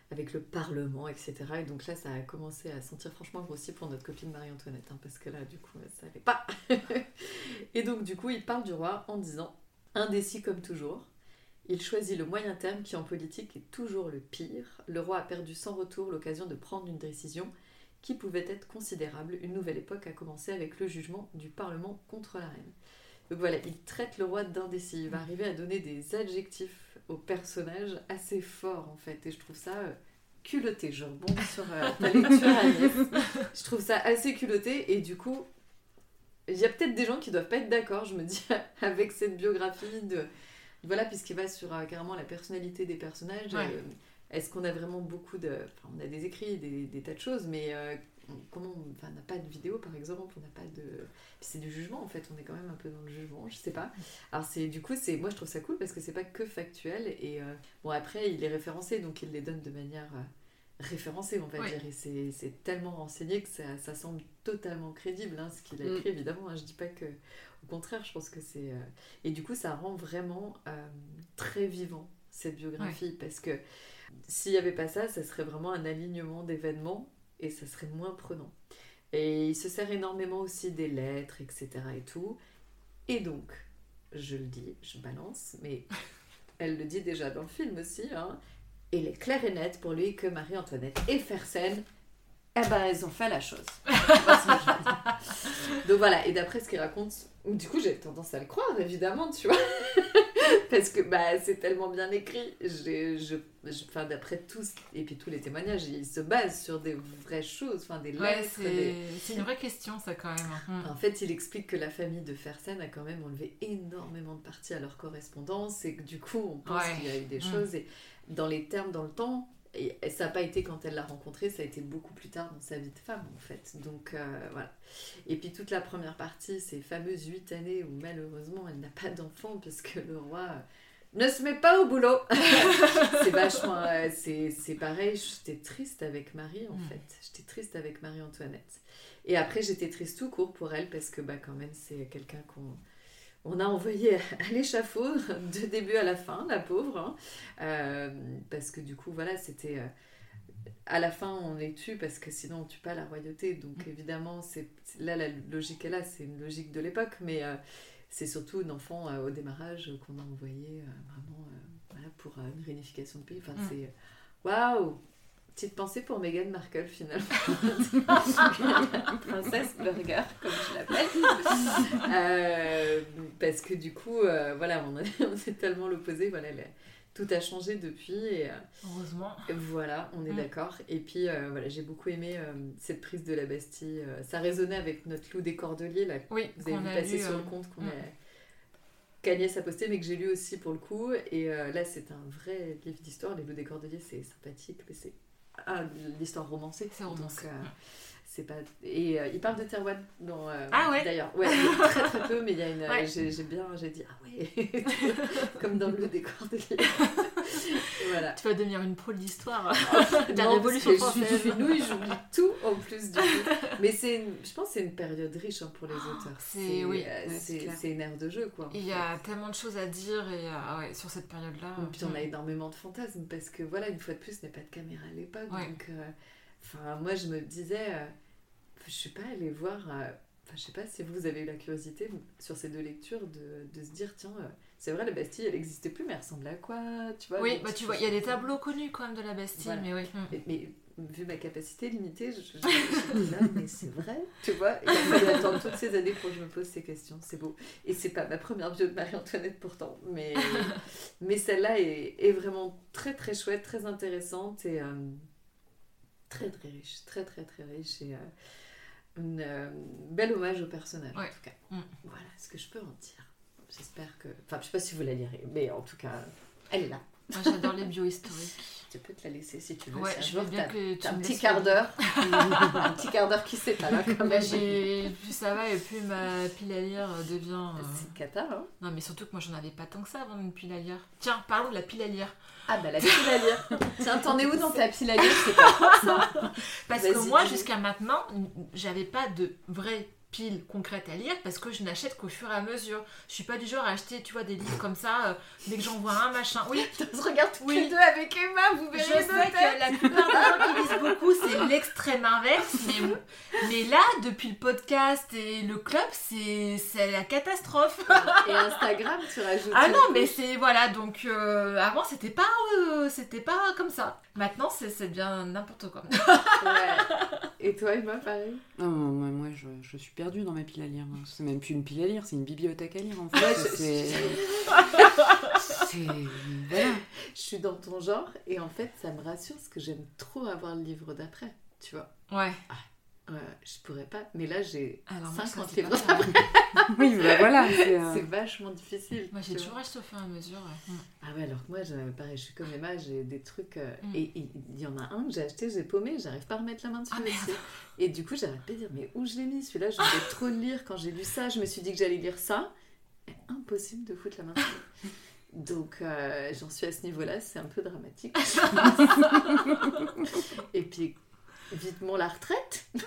avec le Parlement, etc. Et donc là, ça a commencé à sentir franchement grossi pour notre copine Marie-Antoinette, hein, parce que là, du coup, ça allait pas. [laughs] et donc, du coup, il parle du roi en disant Indécis comme toujours. Il choisit le moyen terme qui, en politique, est toujours le pire. Le roi a perdu sans retour l'occasion de prendre une décision qui pouvait être considérable. Une nouvelle époque a commencé avec le jugement du Parlement contre la reine. Donc voilà, il traite le roi d'indécis. Il va arriver à donner des adjectifs au personnage assez forts en fait. Et je trouve ça euh, culotté. Je rebondis sur euh, ta [laughs] lecture, Agnès. Je trouve ça assez culotté. Et du coup, il y a peut-être des gens qui doivent pas être d'accord, je me dis, [laughs] avec cette biographie de. Voilà, puisqu'il va sur euh, carrément la personnalité des personnages. Ouais. Est-ce qu'on a vraiment beaucoup de. Enfin, on a des écrits, des, des tas de choses, mais euh, comment. on- Enfin, n'a pas de vidéo par exemple, on n'a pas de. C'est du jugement en fait, on est quand même un peu dans le jugement, je sais pas. Alors c'est du coup, c'est moi je trouve ça cool parce que c'est pas que factuel et euh, bon après il est référencé donc il les donne de manière euh, référencée on va Ouais. dire et c'est, tellement renseigné que ça, ça semble totalement crédible hein, ce qu'il a Mm. écrit évidemment. hein, je dis pas que au contraire, je pense que c'est euh, et du coup ça rend vraiment très vivant cette biographie parce que s'il y avait pas ça, ça serait vraiment un alignement d'événements et ça serait moins prenant. Et il se sert énormément aussi des lettres, etc. et tout. Et donc, je le dis, je balance, mais [laughs] elle le dit déjà dans le film aussi, hein. Il est clair et net pour lui que Marie-Antoinette et Fersen, eh ben, elles ont fait la chose. [laughs] Donc voilà, et d'après ce qu'il raconte, du coup j'ai tendance à le croire, évidemment, tu vois. [laughs] Parce que bah, c'est tellement bien écrit. J'ai- je, je- enfin, d'après tous, et puis tous les témoignages, ils se basent sur des vraies choses, enfin, des Ouais, lettres, c'est des, une vraie question, ça, quand même. Mm. en fait, il explique que la famille de Fersen a quand même enlevé énormément de parties à leur correspondance et que du coup, on pense Ouais. qu'il y a eu des Mm. choses. Et dans les termes, dans le temps, et ça n'a pas été quand elle l'a rencontré, ça a été beaucoup plus tard dans sa vie de femme, en fait. Donc, euh, voilà. Et puis, toute la première partie, ces fameuses huit années où malheureusement, elle n'a pas d'enfant parce que le roi euh, ne se met pas au boulot. [laughs] c'est vachement. euh, c'est c'est pareil, j'étais triste avec Marie, en Mm. fait. J'étais triste avec Marie-Antoinette. Et après, j'étais triste tout court pour elle parce que, bah, quand même, c'est quelqu'un qu'on on a envoyé [laughs] à l'échafaud de début à la fin, la pauvre. hein. Euh, parce que du coup, voilà, c'était. euh, à la fin, on les tue parce que sinon, on tue pas la royauté. Donc, évidemment, c'est là, la logique est là, c'est une logique de l'époque, mais euh, c'est surtout un enfant au démarrage qu'on a envoyé vraiment voilà, pour une réunification de pays. Enfin, Mm. c'est. Waouh! Petite pensée pour Meghan Markle finalement. [laughs] [laughs] Princesse Burger, comme je l'appelle. [laughs] Euh, parce que du coup, euh, voilà, on, est tellement l'opposé. Voilà, tout a changé depuis. Et, euh, Heureusement. voilà, on est Mm. d'accord. Et puis, voilà, j'ai beaucoup aimé cette prise de la Bastille. Ça résonnait avec notre loup des Cordeliers, là, Oui, vous avez vu passer lu, sur le compte qu'on mm. a qu'Agnès a posté, mais que j'ai lu aussi pour le coup. Et euh, là, c'est un vrai livre d'histoire. Les loups des Cordeliers, c'est sympathique, mais c'est ah, l'histoire romancée. C'est romancé, Donc, euh, c'est pas... Et euh, il parle de Terwan dans, euh, Ah ouais D'ailleurs, ouais, très très peu, mais il y a une... [laughs] Ouais. J'ai j'ai bien... J'ai dit, ah ouais [laughs] Comme dans le loup des Cordeliers. Voilà. Tu vas devenir une pro de l'histoire. [laughs] Non, La Révolution française. j'oublie tout en plus du coup. [laughs] Mais c'est, une- je pense que c'est une période riche hein, pour les auteurs. c'est- oui, euh, une ère de jeu quoi. Il y a tellement de choses à dire et euh, ah ouais, sur cette période-là. Et puis on a mm. énormément de fantasmes parce que voilà, une fois de plus, il n'y a pas de caméra à l'époque. Ouais. Donc, euh, moi je me disais, euh, je suis pas allée voir. euh, Enfin, je sais pas si vous avez eu la curiosité vous, sur ces deux lectures de, de se dire, tiens, euh, c'est vrai, la Bastille, elle n'existait plus, mais elle ressemble à quoi Tu vois Oui, bah tu vois, il y a des tableaux connus quand même de la Bastille, Voilà. mais oui. mm. Mais, mais vu ma capacité limitée, je, je, j'étais [laughs] là, mais c'est vrai, tu vois. Attendre toutes ces années pour que je me pose ces questions. C'est beau. Et c'est pas ma première bio de Marie-Antoinette pourtant, mais, [laughs] mais celle-là est, est vraiment très très chouette, très intéressante et, euh, très très riche, très très très riche et euh, une euh, bel hommage au personnage en tout cas. Mm. Voilà ce que je peux en dire. J'espère que. Enfin, je sais pas si vous la lirez, mais en tout cas, elle est là. Moi, j'adore les biohistoriques. [laughs] Tu peux te la laisser si tu veux. Ouais, je veux bien que tu t'as un petit quart d'heure. [laughs] un petit quart d'heure qui s'étale hein, quand même. j'ai plus ça va et plus ma pile à lire devient. euh, C'est cata, hein Non, mais surtout que moi j'en avais pas tant que ça avant une pile à lire. Tiens, parlons de la pile à lire. Ah bah la pile à lire. [laughs] Tiens, t'en es où dans ta pile à lire? C'est pas quoi ça Parce que moi, jusqu'à maintenant, j'avais pas de vraie pile concrète à lire parce que je n'achète qu'au fur et à mesure. Je suis pas du genre à acheter, tu vois, des livres comme ça euh, dès que j'en vois un machin. Oui, [laughs] On se regarde toutes Oui. les deux avec Emma, vous je verrez sais nos têtes. que la plupart des gens qui lisent beaucoup, c'est l'extrême inverse. Mais, mais là, depuis le podcast et le club, c'est c'est la catastrophe. Et Instagram, tu rajoutes. Ah non, mais c'est voilà, donc euh, avant c'était pas euh, c'était pas comme ça. Maintenant c'est c'est bien n'importe quoi. Ouais. Et toi, Emma, pareil Non, moi, moi je, je suis perdue dans ma pile à lire. hein. C'est même plus une pile à lire, c'est une bibliothèque à lire en fait. C'est. Voilà. Je suis dans ton genre et en fait, ça me rassure parce que j'aime trop avoir le livre d'après, tu vois. Ouais. Ouais, je pourrais pas, mais là j'ai Alors moi, ça, 50 c'est livres. Oui, bah voilà. C'est, euh, vachement difficile. Moi j'ai toujours acheté au fur et à mesure. ouais. Mm. Ah ouais, alors que moi, je- pareil, je suis comme Emma, j'ai des trucs. euh, Mm. Et il y en a un que j'ai acheté, j'ai paumé, j'arrive pas à remettre la main dessus Ah. Et du coup, j'arrête pas de dire, mais où je l'ai mis? Celui-là, je voulais trop le lire. Quand j'ai lu ça, je me suis dit que j'allais lire ça. Et impossible de foutre la main dessus. Donc, euh, j'en suis à ce niveau-là, c'est un peu dramatique. [laughs] et puis, vitement la retraite. [laughs]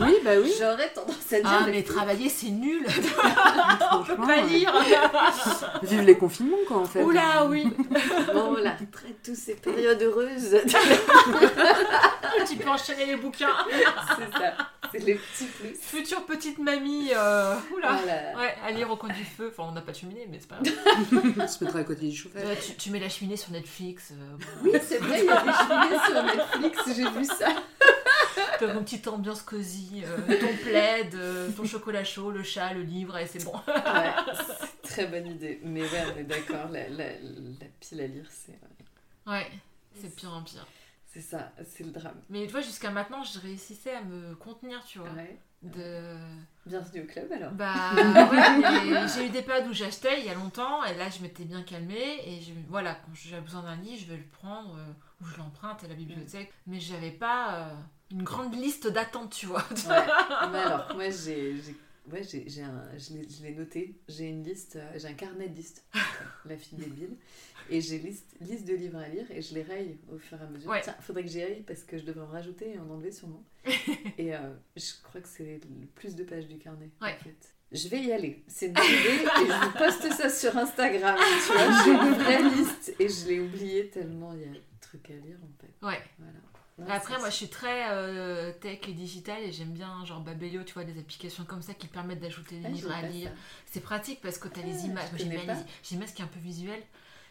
Oui, bah oui. J'aurais tendance à dire. Ah mais travailler c'est nul. [laughs] [laughs] On peut pas lire. Vive les confinements, quoi, en fait. Oula oui. Bon, la retraite, toutes ces périodes heureuses. tu peux enchaîner les bouquins. c'est ça. C'est les petits plus. Future petite mamie. euh, Oula. Voilà. Ouais, à lire au coin du feu. Enfin on n'a pas de cheminée mais c'est pas grave. On se mettra à côté du chauffage. Euh, tu, tu mets la cheminée sur Netflix. euh, Oui, c'est vrai, il y a des cheminées sur Netflix, j'ai vu ça. [laughs] Une petite ambiance cosy, euh, ton plaid, euh, ton chocolat chaud, le chat, le livre, et c'est bon. Ouais, c'est très bonne idée. Mais ouais, on est d'accord, la, la, la pile à lire, c'est Ouais, c'est pire en pire. c'est ça, c'est le drame. Mais tu vois, jusqu'à maintenant, je réussissais à me contenir, tu vois. Ouais. De... Bienvenue au club alors. Bah [laughs] ouais, j'ai eu des périodes où j'achetais il y a longtemps, et là, je m'étais bien calmée, et je, voilà, quand j'ai besoin d'un livre, je vais le prendre, euh, ou je l'emprunte à la bibliothèque. Mais j'avais pas euh, une grande liste d'attente, tu vois. Ouais. Mais alors, moi j'ai. Ouais, j'ai, un, je, l'ai, noté. J'ai une liste, euh, j'ai un carnet de listes, [laughs] la fille débile. Et j'ai liste, liste de livres à lire et je les raye au fur et à mesure. Ouais. Tiens, faudrait que j'y aille parce que je devrais en rajouter et en enlever sûrement. [laughs] et euh, je crois que c'est le plus de pages du carnet. Ouais. En fait. Je vais y aller. C'est une bonne idée et je vous poste ça sur Instagram. Tu vois, j'ai une vraie liste et je l'ai oublié tellement il y a trucs à lire en fait. Ouais. Voilà. Après, ça, moi, je suis très euh, tech et digital et j'aime bien, genre Babelio, tu vois, des applications comme ça qui permettent d'ajouter des Ah, livres à lire. C'est pratique parce que tu as Ah, les images. Moi, j'aime bien les j'ai une image qui est un peu visuelle.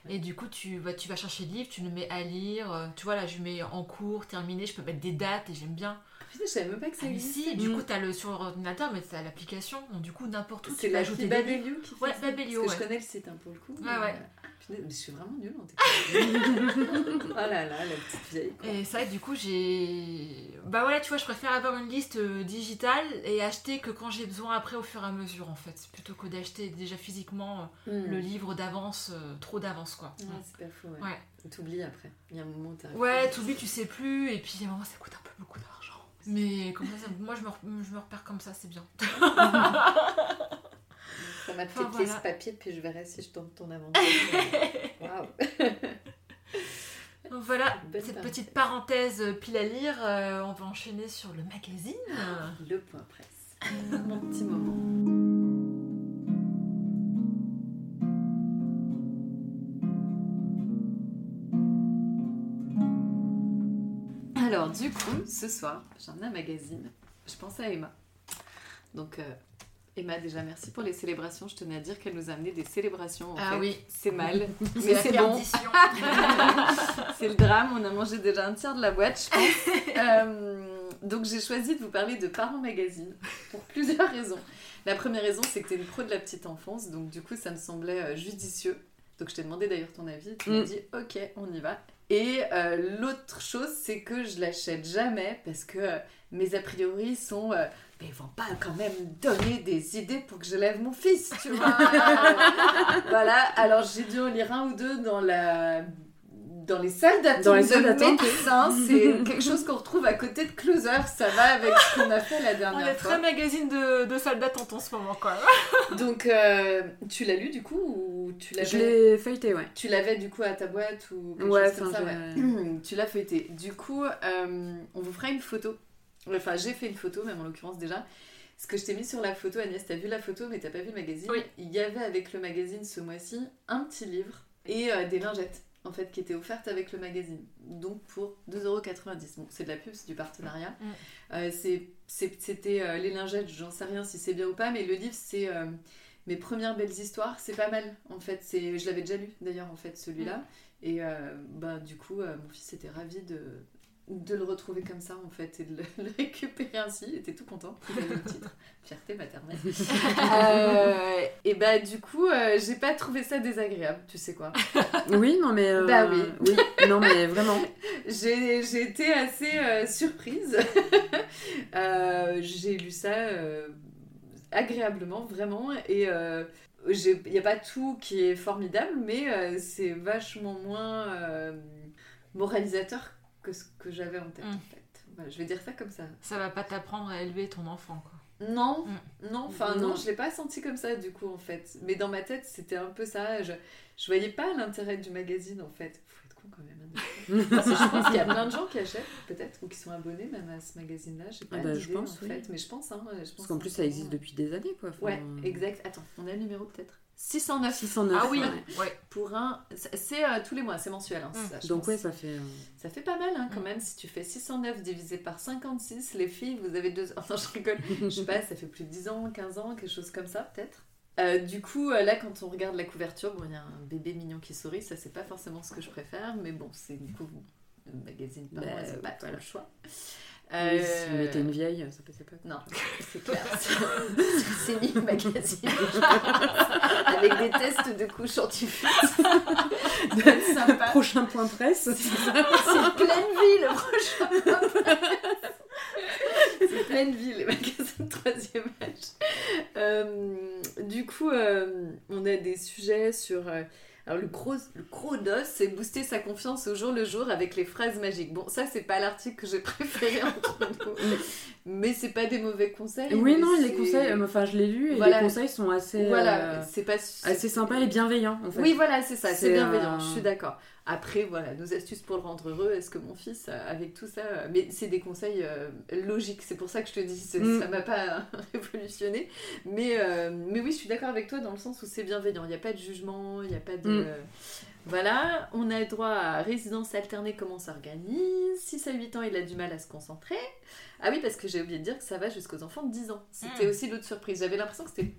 Et du coup, tu, bah, tu vas chercher le livre, tu le mets à lire. euh, Tu vois, là, je mets en cours, terminé, je peux mettre des dates et j'aime bien. Putain, je savais même pas que ça Ah, existait. si, du Mm. coup, tu as le sur l'ordinateur, mais tu as l'application. Donc, du coup, n'importe où, C'est tu peux ajouter livres. Babelio qui fait Ouais, ça Babelio, Parce que ouais. je connais le site hein, pour le coup. Ouais, mais, ouais. euh, mais je suis vraiment nulle en technologie. [laughs] oh là là, la petite vieille. quoi. Et ça, du coup, j'ai. Bah voilà, tu vois, je préfère avoir une liste euh, digitale et acheter que quand j'ai besoin après au fur et à mesure, en fait. Plutôt que d'acheter déjà physiquement euh, Hmm. le livre d'avance, euh, trop d'avance, quoi. Ouais, c'est pas faux. Ouais. Ouais. T'oublies après. Il y a un moment où Ouais, t'oublies, tu sais plus, et puis à un moment, ça coûte un peu beaucoup d'argent. Mais comme ça, moi, je me, re- je me repère comme ça, c'est bien. [laughs] Ça m'a fait Enfin, plier voilà. ce papier, puis je verrai si je tombe ton aventure. [laughs] Waouh. Donc voilà, cette parenthèse. petite parenthèse euh, pile à lire, euh, on va enchaîner sur le magazine. Le point presse. Mon petit moment. Alors, du coup, ce soir, j'ai emmené un magazine. Je pensais à Emma. Donc, euh, Emma, déjà, merci pour les célébrations. Je tenais à dire qu'elle nous a amené des célébrations. en Ah fait. oui. C'est mal, [laughs] mais c'est bon. [laughs] C'est le drame, on a mangé déjà un tiers de la boîte, je pense. [laughs] Euh, donc j'ai choisi de vous parler de Parents Magazine pour plusieurs raisons. La première raison, c'est que tu es une pro de la petite enfance, donc du coup ça me semblait euh, judicieux Donc je t'ai demandé d'ailleurs ton avis. Tu m'as Mm. dit ok, on y va. Et euh, l'autre chose, c'est que je l'achète jamais parce que euh, mes a priori sont. euh, mais ils vont pas quand même donner des idées pour que j'élève mon fils, tu vois. [laughs] voilà, alors j'ai dû en lire un ou deux dans la. Dans les salles d'attente Dans les salles de d'attente. médecins, [laughs] c'est quelque chose qu'on retrouve à côté de Closer, ça va avec ce qu'on a fait la On dernière est fois. très magazine de, de salle d'attente en ce moment, quoi. [laughs] Donc, euh, tu l'as lu du coup ou tu Je l'avais l'ai feuilleté, ouais. Tu l'avais du coup à ta boîte ou quelque Ouais, chose comme ça, ouais. Tu l'as feuilleté. Du coup, euh, on vous fera une photo. Enfin, j'ai fait une photo, même en l'occurrence déjà. Ce que je t'ai mis sur la photo, Agnès, t'as vu la photo, mais t'as pas vu le magazine? Oui. Il y avait avec le magazine ce mois-ci un petit livre et euh, des lingettes, en fait, qui étaient offertes avec le magazine. Donc pour 2,90€. Bon, c'est de la pub, c'est du partenariat. Euh, C'était euh, les lingettes, j'en sais rien si c'est bien ou pas, mais le livre, c'est euh, mes premières belles histoires. C'est pas mal, en fait. Je l'avais déjà lu, d'ailleurs, en fait, celui-là. Et bah, du coup, mon fils était ravi de, de le retrouver comme ça, en fait, et de le, [laughs] le récupérer ainsi. Était tout content. Il avait le titre. [laughs] Fierté maternelle. Euh, et bah, du coup, euh, j'ai pas trouvé ça désagréable, tu sais quoi. [laughs] Oui, non, mais. euh, Bah oui. Oui, non, mais vraiment. J'ai j'ai été assez euh, surprise. Euh, j'ai lu ça euh, agréablement, vraiment. Et il n'y a pas tout qui est formidable, mais euh, c'est vachement moins euh, moralisateur que ce que j'avais en tête, Mm. en fait. Voilà, je vais dire ça comme ça. Ça va pas t'apprendre à élever ton enfant, quoi. Non, Mm. non, enfin non, Non. je l'ai pas senti comme ça du coup en fait. Mais dans ma tête, c'était un peu ça. Je, je voyais pas l'intérêt du magazine en fait. Faut être con quand même. hein. [laughs] Parce que je pense qu'il y a plein de gens qui achètent peut-être ou qui sont abonnés même à ce magazine-là. J'ai pas Ah bah, je pense, en oui. fait, mais je pense. Hein, je pense Parce qu'en plus, ça existe depuis des années, quoi. Enfin, Ouais, exact. Attends, on a le numéro peut-être. 609 609. Ah oui, ouais. ouais. pour un. c'est- euh, tous les mois, c'est mensuel. hein, ça, je Donc, pense. ouais, ça fait. euh, Ça fait pas mal hein, quand Mm. même. Si tu fais 609 divisé par 56, les filles, vous avez deux. Oh non, je rigole. Je sais pas, ça fait plus de 10 ans, 15 ans, quelque chose comme ça, peut-être. Euh, du coup, là, quand on regarde la couverture, bon, il y a un bébé mignon qui sourit, ça, c'est pas forcément ce que je préfère, mais bon, c'est du coup magazine par Bah, moi, c'est pas trop le choix. Euh, Si on mettait une vieille, ça passait pas. Non, [laughs] c'est clair. c'est ni magazine. Avec des tests de couches [laughs] être sympa. Prochain point presse. C'est pleine vie le prochain. C'est pleine vie les magasins de troisième âge. Euh, du coup, euh, on a des sujets sur. Alors le gros, le c'est booster sa confiance au jour le jour avec les phrases magiques. Bon, ça c'est pas l'article que j'ai [laughs] préféré entre nous, mais c'est pas des mauvais conseils. Oui, non, les conseils, euh, enfin, je l'ai lu et Voilà. les conseils sont assez. Voilà, euh, c'est pas assez sympas et bienveillants, en fait. Oui, voilà, c'est ça, c'est C'est, bienveillant, euh, je suis d'accord. Après, voilà, nos astuces pour le rendre heureux, est-ce que mon fils, avec tout ça, mais c'est des conseils euh, logiques, c'est pour ça que je te dis, Mm. ça m'a pas [laughs] révolutionné. Mais, euh, mais oui, je suis d'accord avec toi dans le sens où c'est bienveillant, il n'y a pas de jugement, il n'y a pas de... Mm. euh, Voilà, on a droit à résidence alternée, comment ça s'organise? 6 à 8 ans, il a du mal à se concentrer. Ah oui, parce que j'ai oublié de dire que ça va jusqu'aux enfants de 10 ans. C'était Mm. aussi l'autre surprise. J'avais l'impression que c'était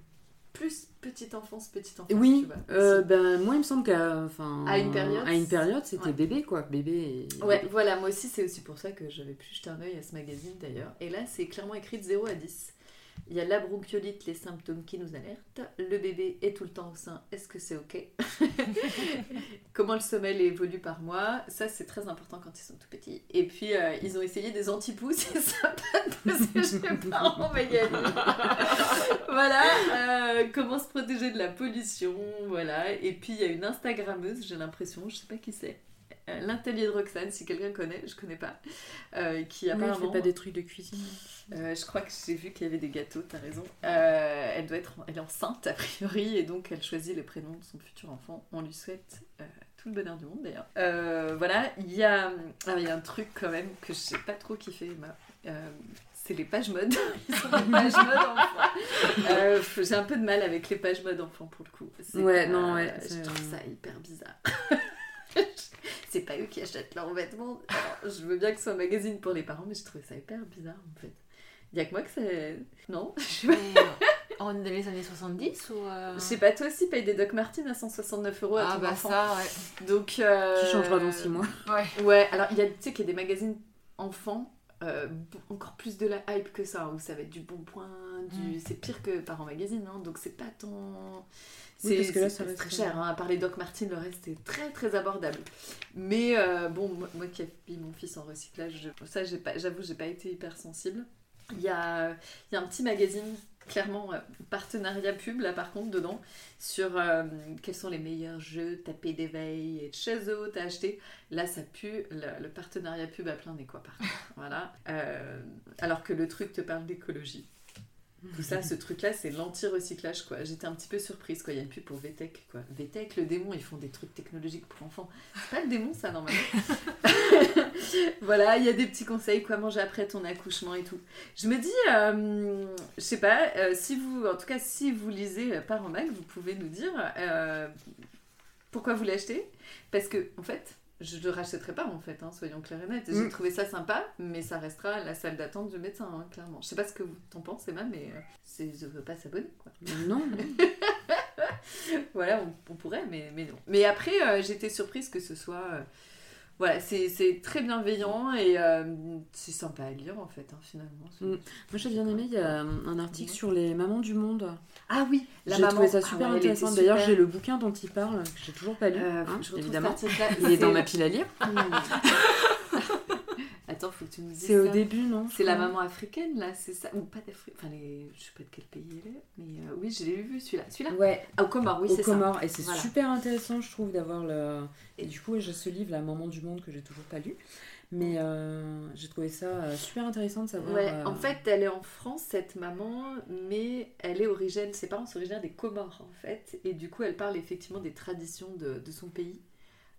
plus petite enfance, petite enfance. Oui, tu vois, euh, ben, moi il me semble qu'à enfin, À une période, à une période c'était ouais. bébé quoi, bébé. et- Ouais, voilà, moi aussi c'est aussi pour ça que j'avais pu jeter un œil à ce magazine d'ailleurs. Et là c'est clairement écrit de 0 à 10. Il y a la bronchiolite, les symptômes qui nous alertent. Le bébé est tout le temps au sein, est-ce que c'est ok [laughs] Comment le sommeil évolue par mois? Ça c'est très important quand ils sont tout petits. Et puis euh, ils ont essayé des antipoux, [laughs] c'est sympa de poser chez parents Magali. [laughs] voilà, euh, comment se protéger de la pollution, voilà. Et puis il y a une Instagrammeuse, j'ai l'impression, je sais pas qui c'est. Euh, L'atelier de Roxane, si quelqu'un connaît, je connais pas, euh, qui Oui, elle apparemment, fait pas des trucs de cuisine. euh, je crois que j'ai vu qu'il y avait des gâteaux, t'as raison. Euh, elle doit être, elle est enceinte a priori, et donc elle choisit le prénom de son futur enfant. On lui souhaite tout le bonheur du monde d'ailleurs. Voilà, il y a, ah, il y a un truc quand même que je sais pas trop kiffé, Emma. C'est les pages mode. [laughs] Ils sont des pages mode enfants. Euh, j'ai un peu de mal avec les pages mode enfants pour le coup. Ouais, non, ouais, Je trouve ça hyper bizarre. [laughs] c'est pas eux qui achètent leurs vêtements. Alors, je veux bien que ce soit un magazine pour les parents, mais je trouvais ça hyper bizarre en fait. Il y a que moi que c'est. Non? [laughs] Je sais pas. Euh, on est dans les années 70 ou. euh, Je sais pas, toi aussi, paye des Doc Martens à 169 euros à Ah ton bah enfant. ça, ouais. Donc. euh, Tu changeras dans 6 mois. Ouais. Ouais, alors il y a, tu sais qu'il y a des magazines enfants, euh, encore plus de la hype que ça, où ça va être du bon point, du... Mm. c'est pire que Parents Magazine, hein, donc c'est pas tant. Oui, parce que là, c'est ça reste très cher. Hein, à part les Doc Martens, le reste est très très abordable. Mais euh, bon, moi, moi qui ai mis mon fils en recyclage, je- ça, j'ai pas, j'avoue, j'ai pas été hyper sensible. Il y a, il y a un petit magazine, clairement, euh, partenariat pub, là par contre, dedans, sur euh, quels sont les meilleurs jeux tapés d'éveil et de chez eux t'as acheté. Là, ça pue le, le partenariat pub à plein nez, quoi, par contre. [laughs] voilà. Alors que le truc te parle d'écologie. Tout ça, ce truc-là, c'est l'anti-recyclage, quoi. J'étais un petit peu surprise, quoi. Il y a une pub pour VTech, quoi. VTech, le démon, ils font des trucs technologiques pour enfants. Pas le démon, ça, normalement. [laughs] voilà, il y a des petits conseils, quoi manger après ton accouchement et tout. Je me dis, euh, je sais pas, euh, si vous, en tout cas, si vous lisez euh, Parents Mag, vous pouvez nous dire euh, pourquoi vous l'achetez. Parce que, en fait, je ne le rachèterai pas, en fait, hein, soyons clairs et nets. J'ai Mm. trouvé ça sympa, mais ça restera la salle d'attente du médecin, hein, clairement. Je sais pas ce que t'en penses, Emma, mais euh, je veux pas s'abonner, quoi. Non, [laughs] Voilà, on, on pourrait, mais, mais non. Mais après, euh, j'étais surprise que ce soit. Euh, voilà, c'est, très bienveillant et euh, c'est sympa à lire, en fait, hein, finalement. Mm. Moi j'ai bien aimé, il y a un article sur les mamans du monde. Ah oui, la J'ai trouvé ça Ah super ouais, intéressant. D'ailleurs, j'ai le bouquin dont il parle, que j'ai toujours pas lu, Euh, hein, évidemment. Il est dans ma pile à lire. [laughs] Attends, faut que tu nous dises C'est au début, non C'est la maman africaine, là, c'est ça Ou pas d'Afrique Enfin, les... je sais pas de quel pays elle est, mais euh, oui, je l'ai vu, celui-là. Celui-là Ouais, Ah, au Comores, oui, au c'est ça. Comores. Et c'est Voilà. super intéressant, je trouve, d'avoir le. Et du coup, j'ai ce livre, La Maman du Monde, que j'ai toujours pas lu. Mais euh, j'ai trouvé ça euh, super intéressant de savoir. Ouais, euh, en fait, elle est en France, cette maman, mais elle est originaire, ses parents sont originaires des Comores, en fait, et du coup, elle parle effectivement des traditions de, de son pays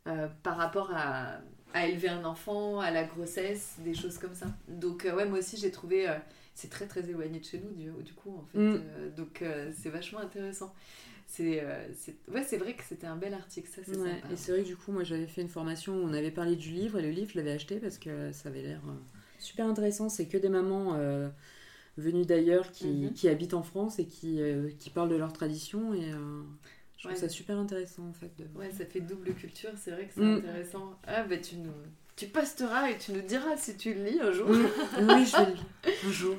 euh, par rapport à, à élever un enfant, à la grossesse, des choses comme ça. Donc, euh, ouais, moi aussi, j'ai trouvé. euh, c'est très très éloigné de chez nous, du, du coup, en fait. Mm. Euh, donc, euh, c'est vachement intéressant. C'est, euh, ouais, c'est vrai que c'était un bel article, ça, c'est Ouais, sympa. et c'est vrai que du coup, moi j'avais fait une formation où on avait parlé du livre et le livre je l'avais acheté parce que ça avait l'air super intéressant. C'est que des mamans venues d'ailleurs qui, Mhm. qui habitent en France et qui, qui parlent de leurs traditions et je trouve ça super intéressant en fait. De... Ouais, ça fait double culture, c'est vrai que c'est Mm. intéressant. Ah, bah tu nous. Tu posteras et tu nous diras si tu le lis un jour. Mm. [laughs] oui, je vais le un jour.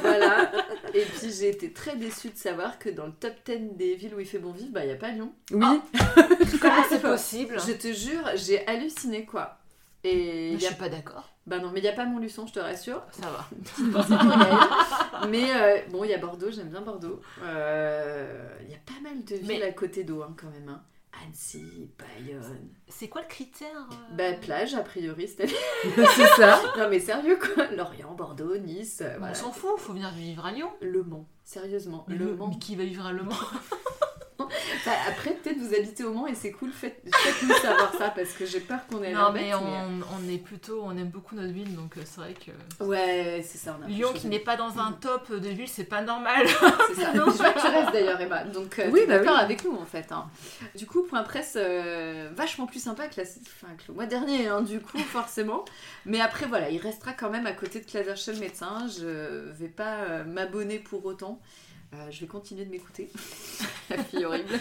voilà. [laughs] Et puis j'ai été très déçue de savoir que dans le top 10 des villes où il fait bon vivre, bah il n'y a pas Lyon. Oui, [laughs] Comment c'est possible Je te jure, j'ai halluciné quoi. Et il y a... suis pas d'accord. Bah non, mais il n'y a pas Montluçon, je te rassure. Ça va. [laughs] mais euh, bon, il y a Bordeaux, j'aime bien Bordeaux. Euh, Il y a pas mal de villes Mais- à côté d'eau hein, quand même. hein. Annecy, Bayonne. C'est quoi le critère euh, Bah plage a priori, c'est [laughs] ça. Non mais sérieux quoi Lorient, Bordeaux, Nice, euh, On s'en fout, faut venir vivre à Lyon. Le Mans, sérieusement, le, Mans. Mais qui va vivre à Le Mans? [laughs] [laughs] Enfin, après peut-être vous habitez au Mans et c'est cool, faites- faites-nous savoir ça parce que j'ai peur qu'on ait Non l'air mais bête, on, on est plutôt, on aime beaucoup notre ville, donc euh, c'est vrai que Ouais, c'est ça, on a Lyon qui n'est pas dans un top de ville, c'est pas normal. [laughs] C'est ça. [laughs] Je vois que tu restes d'ailleurs Emma, donc euh, Oui, bah d'accord oui. avec nous en fait. hein. Du coup, point presse euh, vachement plus sympa que, la... enfin, que le mois dernier, hein, du coup, forcément. Mais après voilà, il restera quand même à côté de le médecin, je vais pas euh, m'abonner pour autant. Euh, je vais continuer de m'écouter, [laughs] la fille horrible, [laughs]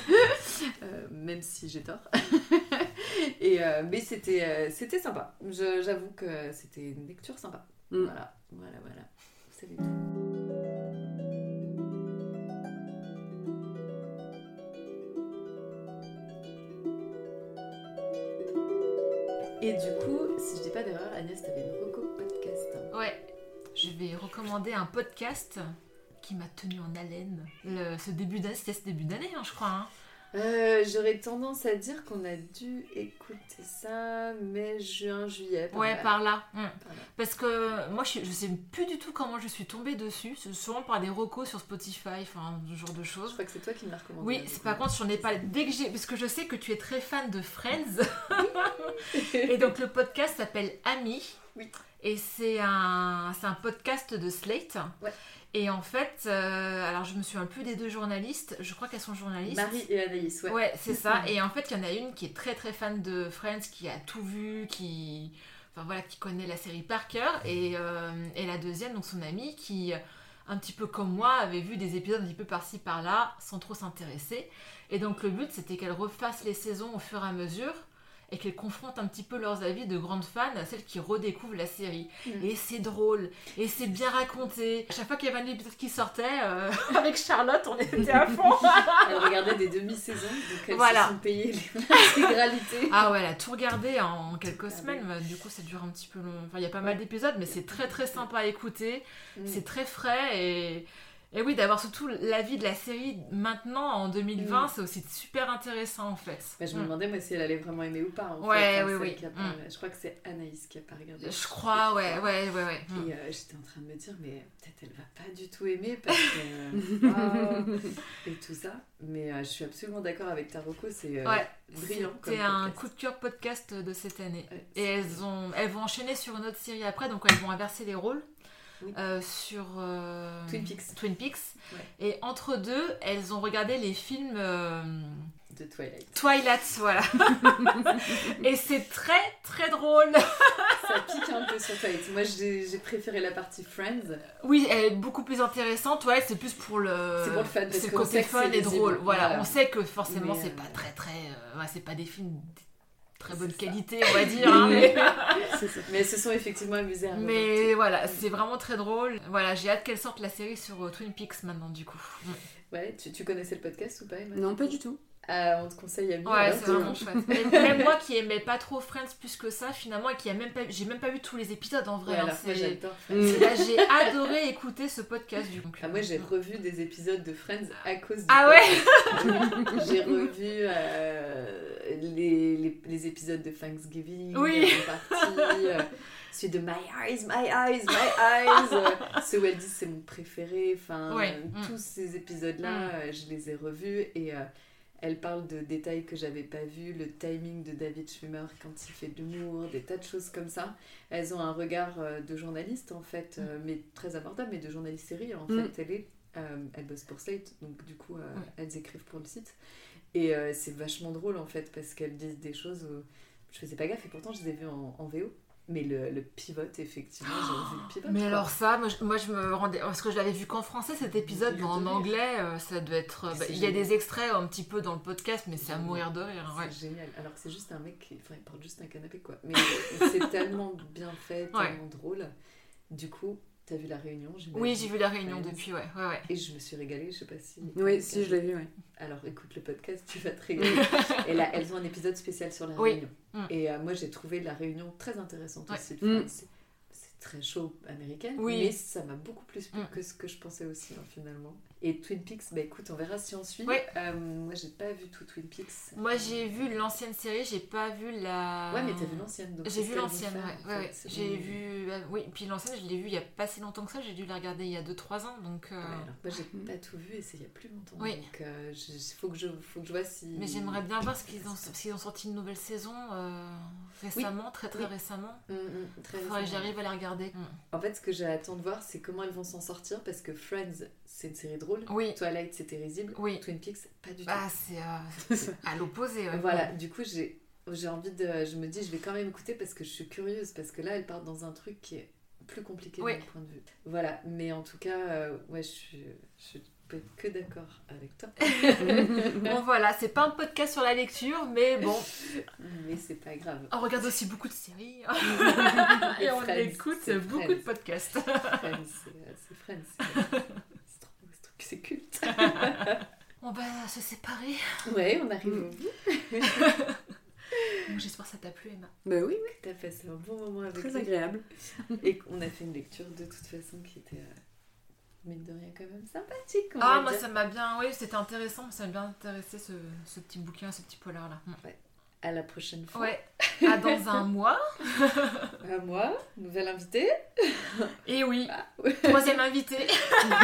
Euh, même si j'ai tort. [laughs] Et, euh, mais c'était c'était sympa. J'avoue que c'était une lecture sympa. Mm. Voilà, voilà, voilà. Vous savez tout. Et du coup, si je dis pas d'erreur, Agnès, t'avais une reco podcast. Ouais, je vais recommander un podcast qui m'a tenu en haleine. Le- ce début d'année, c'était ce début d'année, hein, je crois. hein. Euh, J'aurais tendance à dire qu'on a dû écouter ça mai, juin, juillet. par Ouais, là. par là. Mm. Par là. Parce que moi, je, je sais plus du tout comment je suis tombée dessus. C'est souvent par des recos sur Spotify, enfin, ce genre de Je choses. crois que c'est toi qui me l'as recommandé. Oui, c'est par contre, j'en ai pas. Dès que j'ai. Parce que je sais que tu es très fan de Friends. [laughs] Et donc, le podcast s'appelle Ami. Oui. Et c'est un, un podcast de Slate. Ouais. Et en fait, euh, alors je me souviens plus des deux journalistes. Je crois qu'elles sont journalistes. Marie et Anaïs, ouais. Ouais, c'est ça. Et en fait, il y en a une qui est très très fan de Friends, qui a tout vu, qui, enfin voilà, qui connaît la série par cœur. Et, euh, et la deuxième, donc son amie, qui un petit peu comme moi avait vu des épisodes un petit peu par-ci par-là, sans trop s'intéresser. Et donc le but, c'était qu'elle refasse les saisons au fur et à mesure. Et qu'elles confrontent un petit peu leurs avis de grandes fans à celles qui redécouvrent la série. Mm. Et c'est drôle, et c'est bien raconté. À chaque fois qu'il y avait un épisode qui sortait, euh, [laughs] avec Charlotte, on était à fond. [laughs] Elle regardait des demi-saisons, donc elles Voilà. se sont payées l'intégralité. [laughs] Ah ouais, elle a tout regardé en quelques Ah semaines. bah, Du coup, ça dure un petit peu long. Enfin, il y a pas mal d'épisodes, mais c'est très très sympa à écouter. Mm. C'est très frais et. Et oui, d'avoir surtout l'avis de la série maintenant en 2020, Mm. c'est aussi super intéressant en fait. Bah, je me Mm. demandais moi si elle allait vraiment aimer ou pas. En Ouais, fait, oui, oui. qui a pas- Mm. Je crois que c'est Anaïs qui a pas regardé. Je crois, ouais, ouais, ouais, ouais. Mm. Et euh, j'étais en train de me dire, mais peut-être elle va pas du tout aimer parce que. waouh, [laughs] et tout ça. Mais euh, je suis absolument d'accord avec Taroko, c'est euh, Ouais, brillant. Comme un podcast. coup de cœur podcast de cette année. Ouais, Et elles, ont, elles vont enchaîner sur une autre série après, donc elles vont inverser les rôles Oui. euh, sur euh, Twin Peaks. Twin Peaks. Ouais. Et entre deux, elles ont regardé les films euh, de Twilight. Twilight, voilà. [laughs] Et c'est très très drôle. Ça pique un peu sur Twilight. Moi j'ai préféré la partie Friends. Oui, elle est beaucoup plus intéressante. Twilight, c'est plus pour le. C'est pour le fun, C'est le côté fun et drôle. Voilà. Voilà. on sait que forcément c'est euh, pas très très. euh, ouais, c'est pas des films très bonne ça. qualité, on va dire. hein, mais... Mais [laughs] se sont effectivement amusées à Mais voilà, c'est vraiment très drôle. Voilà, j'ai hâte qu'elle sorte la série sur euh, Twin Peaks maintenant, du coup. Ouais, tu, tu connaissais le podcast ou pas Emma? Non, pas du tout. Ah, on te conseille à mieux. Ouais, alors, c'est vraiment chouette. [laughs] Et même moi qui aimais pas trop Friends plus que ça, finalement, et qui a même pas, j'ai même pas vu tous les épisodes en vrai. Hein, Mm. J'ai [laughs] adoré écouter ce podcast du coup. Ah, moi j'ai revu des épisodes de Friends à cause du Ah ouais? [laughs] J'ai revu euh, les, les, les épisodes de Thanksgiving Oui. en partie. euh, celui de My Eyes, My Eyes, My Eyes. euh, ceux où elle dit c'est mon préféré. Enfin, Ouais. euh, Mm. tous ces épisodes-là, euh, je les ai revus et euh, elle parle de détails que j'avais pas vus, le timing de David Schwimmer quand il fait de l'humour, des tas de choses comme ça. Elles ont un regard euh, de journaliste en fait, euh, mais très abordable, mais de journaliste série en Mm. fait. Elle est, euh, elle bosse pour Slate, donc du coup, euh, Ouais. elles écrivent pour le site. Et euh, c'est vachement drôle en fait, parce qu'elles disent des choses où je faisais pas gaffe, et pourtant je les ai vues en, en VO. Mais le, le pivote, effectivement, j'ai vu le pivote. Mais quoi. alors ça, moi je, moi, je me rendais... Parce que je l'avais vu qu'en français cet épisode, mais en anglais, euh, ça doit être... Bah, c'est il y a des extraits un petit peu dans le podcast, mais c'est à mourir de rire. C'est Ouais. génial. Alors que c'est juste un mec qui enfin, il porte juste un canapé quoi. Mais c'est [laughs] tellement bien fait, Ouais. tellement drôle. Du coup, t'as vu la réunion Oui, j'ai vu la réunion Ouais. depuis, ouais. ouais, ouais. Et je me suis régalée, je sais pas si. Oui, si, je l'ai vu, ouais. Alors écoute le podcast, tu vas te régaler. [laughs] Et là, elles ont un épisode spécial sur la Oui. réunion. Mm. Et euh, moi, j'ai trouvé la réunion très intéressante Ouais. aussi. de Mm. C'est très chaud américaine, Oui. mais ça m'a beaucoup plus plu Mm. que ce que je pensais aussi hein, finalement. Et Twin Peaks, bah écoute, on verra si on suit. Oui. Euh, moi, j'ai pas vu tout Twin Peaks. Moi j'ai vu l'ancienne série, j'ai pas vu la... Ouais, mais t'as vu l'ancienne. donc J'ai vu l'ancienne, ouais. ouais, ouais. J'ai vu... euh, oui, puis l'ancienne, je l'ai vu il y a pas si longtemps que ça, j'ai dû la regarder il y a 2-3 ans, donc... euh, Ouais, alors moi j'ai Mm. pas tout vu et c'est il y a plus longtemps. Oui. Donc euh, il faut, que je, faut que je vois si. Mais j'aimerais bien voir ce [coughs] qu'ils ont, s'ils ont sorti une nouvelle saison euh, récemment, très très Oui. récemment. Mm, mm, très Faudrait que récemment. j'arrive à la regarder. En fait, ce que j'attends de voir, c'est comment elles vont s'en sortir parce que Friends, c'est une série drôle. Oui, Twilight, c'était risible. oui. Twin Peaks, pas du tout. Ah, c'est euh, [laughs] à l'opposé. ouais. Voilà, du coup, j'ai. J'ai envie de. Je me dis, je vais quand même écouter parce que je suis curieuse. Parce que là, elle part dans un truc qui est plus compliqué Oui. de mon point de vue. Voilà, mais en tout cas, euh, ouais, je suis, je peux être que d'accord avec toi. [laughs] [laughs] Bon voilà, c'est pas un podcast sur la lecture, mais bon, mais c'est pas grave. on regarde aussi beaucoup de séries Et et on Friends, écoute beaucoup Friends. de podcasts. Friends, c'est Friends. C'est culte. [laughs] On va se séparer. Ouais, on arrive au bout. [laughs] Bon, J'espère que ça t'a plu, Emma. Bah oui, oui, T'as passé un bon moment avec très agréable. Et qu'on a fait une lecture de toute façon qui était, euh, mine de rien, quand même sympathique. on Ah, moi dire. ça m'a bien, oui, c'était intéressant, ça m'a bien intéressé ce, ce petit bouquin, ce petit polar là. À la prochaine fois. Ouais, à dans un [laughs] mois. À moi, nouvelle invitée. Et oui, Ah, troisième invité.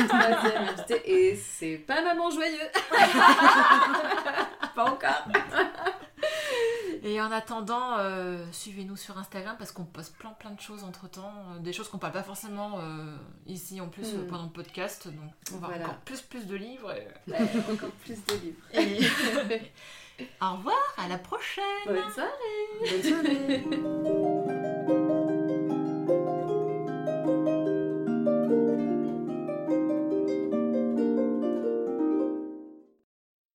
Troisième invitée. Et c'est pas Maman Joyeux. [laughs] pas encore. Et en attendant, euh, suivez-nous sur Instagram parce qu'on poste plein plein de choses entre temps, des choses qu'on parle pas forcément euh, ici en plus euh, Mm. pendant le podcast, donc on va Voilà. encore plus plus de livres. et- Ouais, encore plus de livres. [laughs] Et... Au revoir, à la prochaine Bonne soirée. Bonne soirée.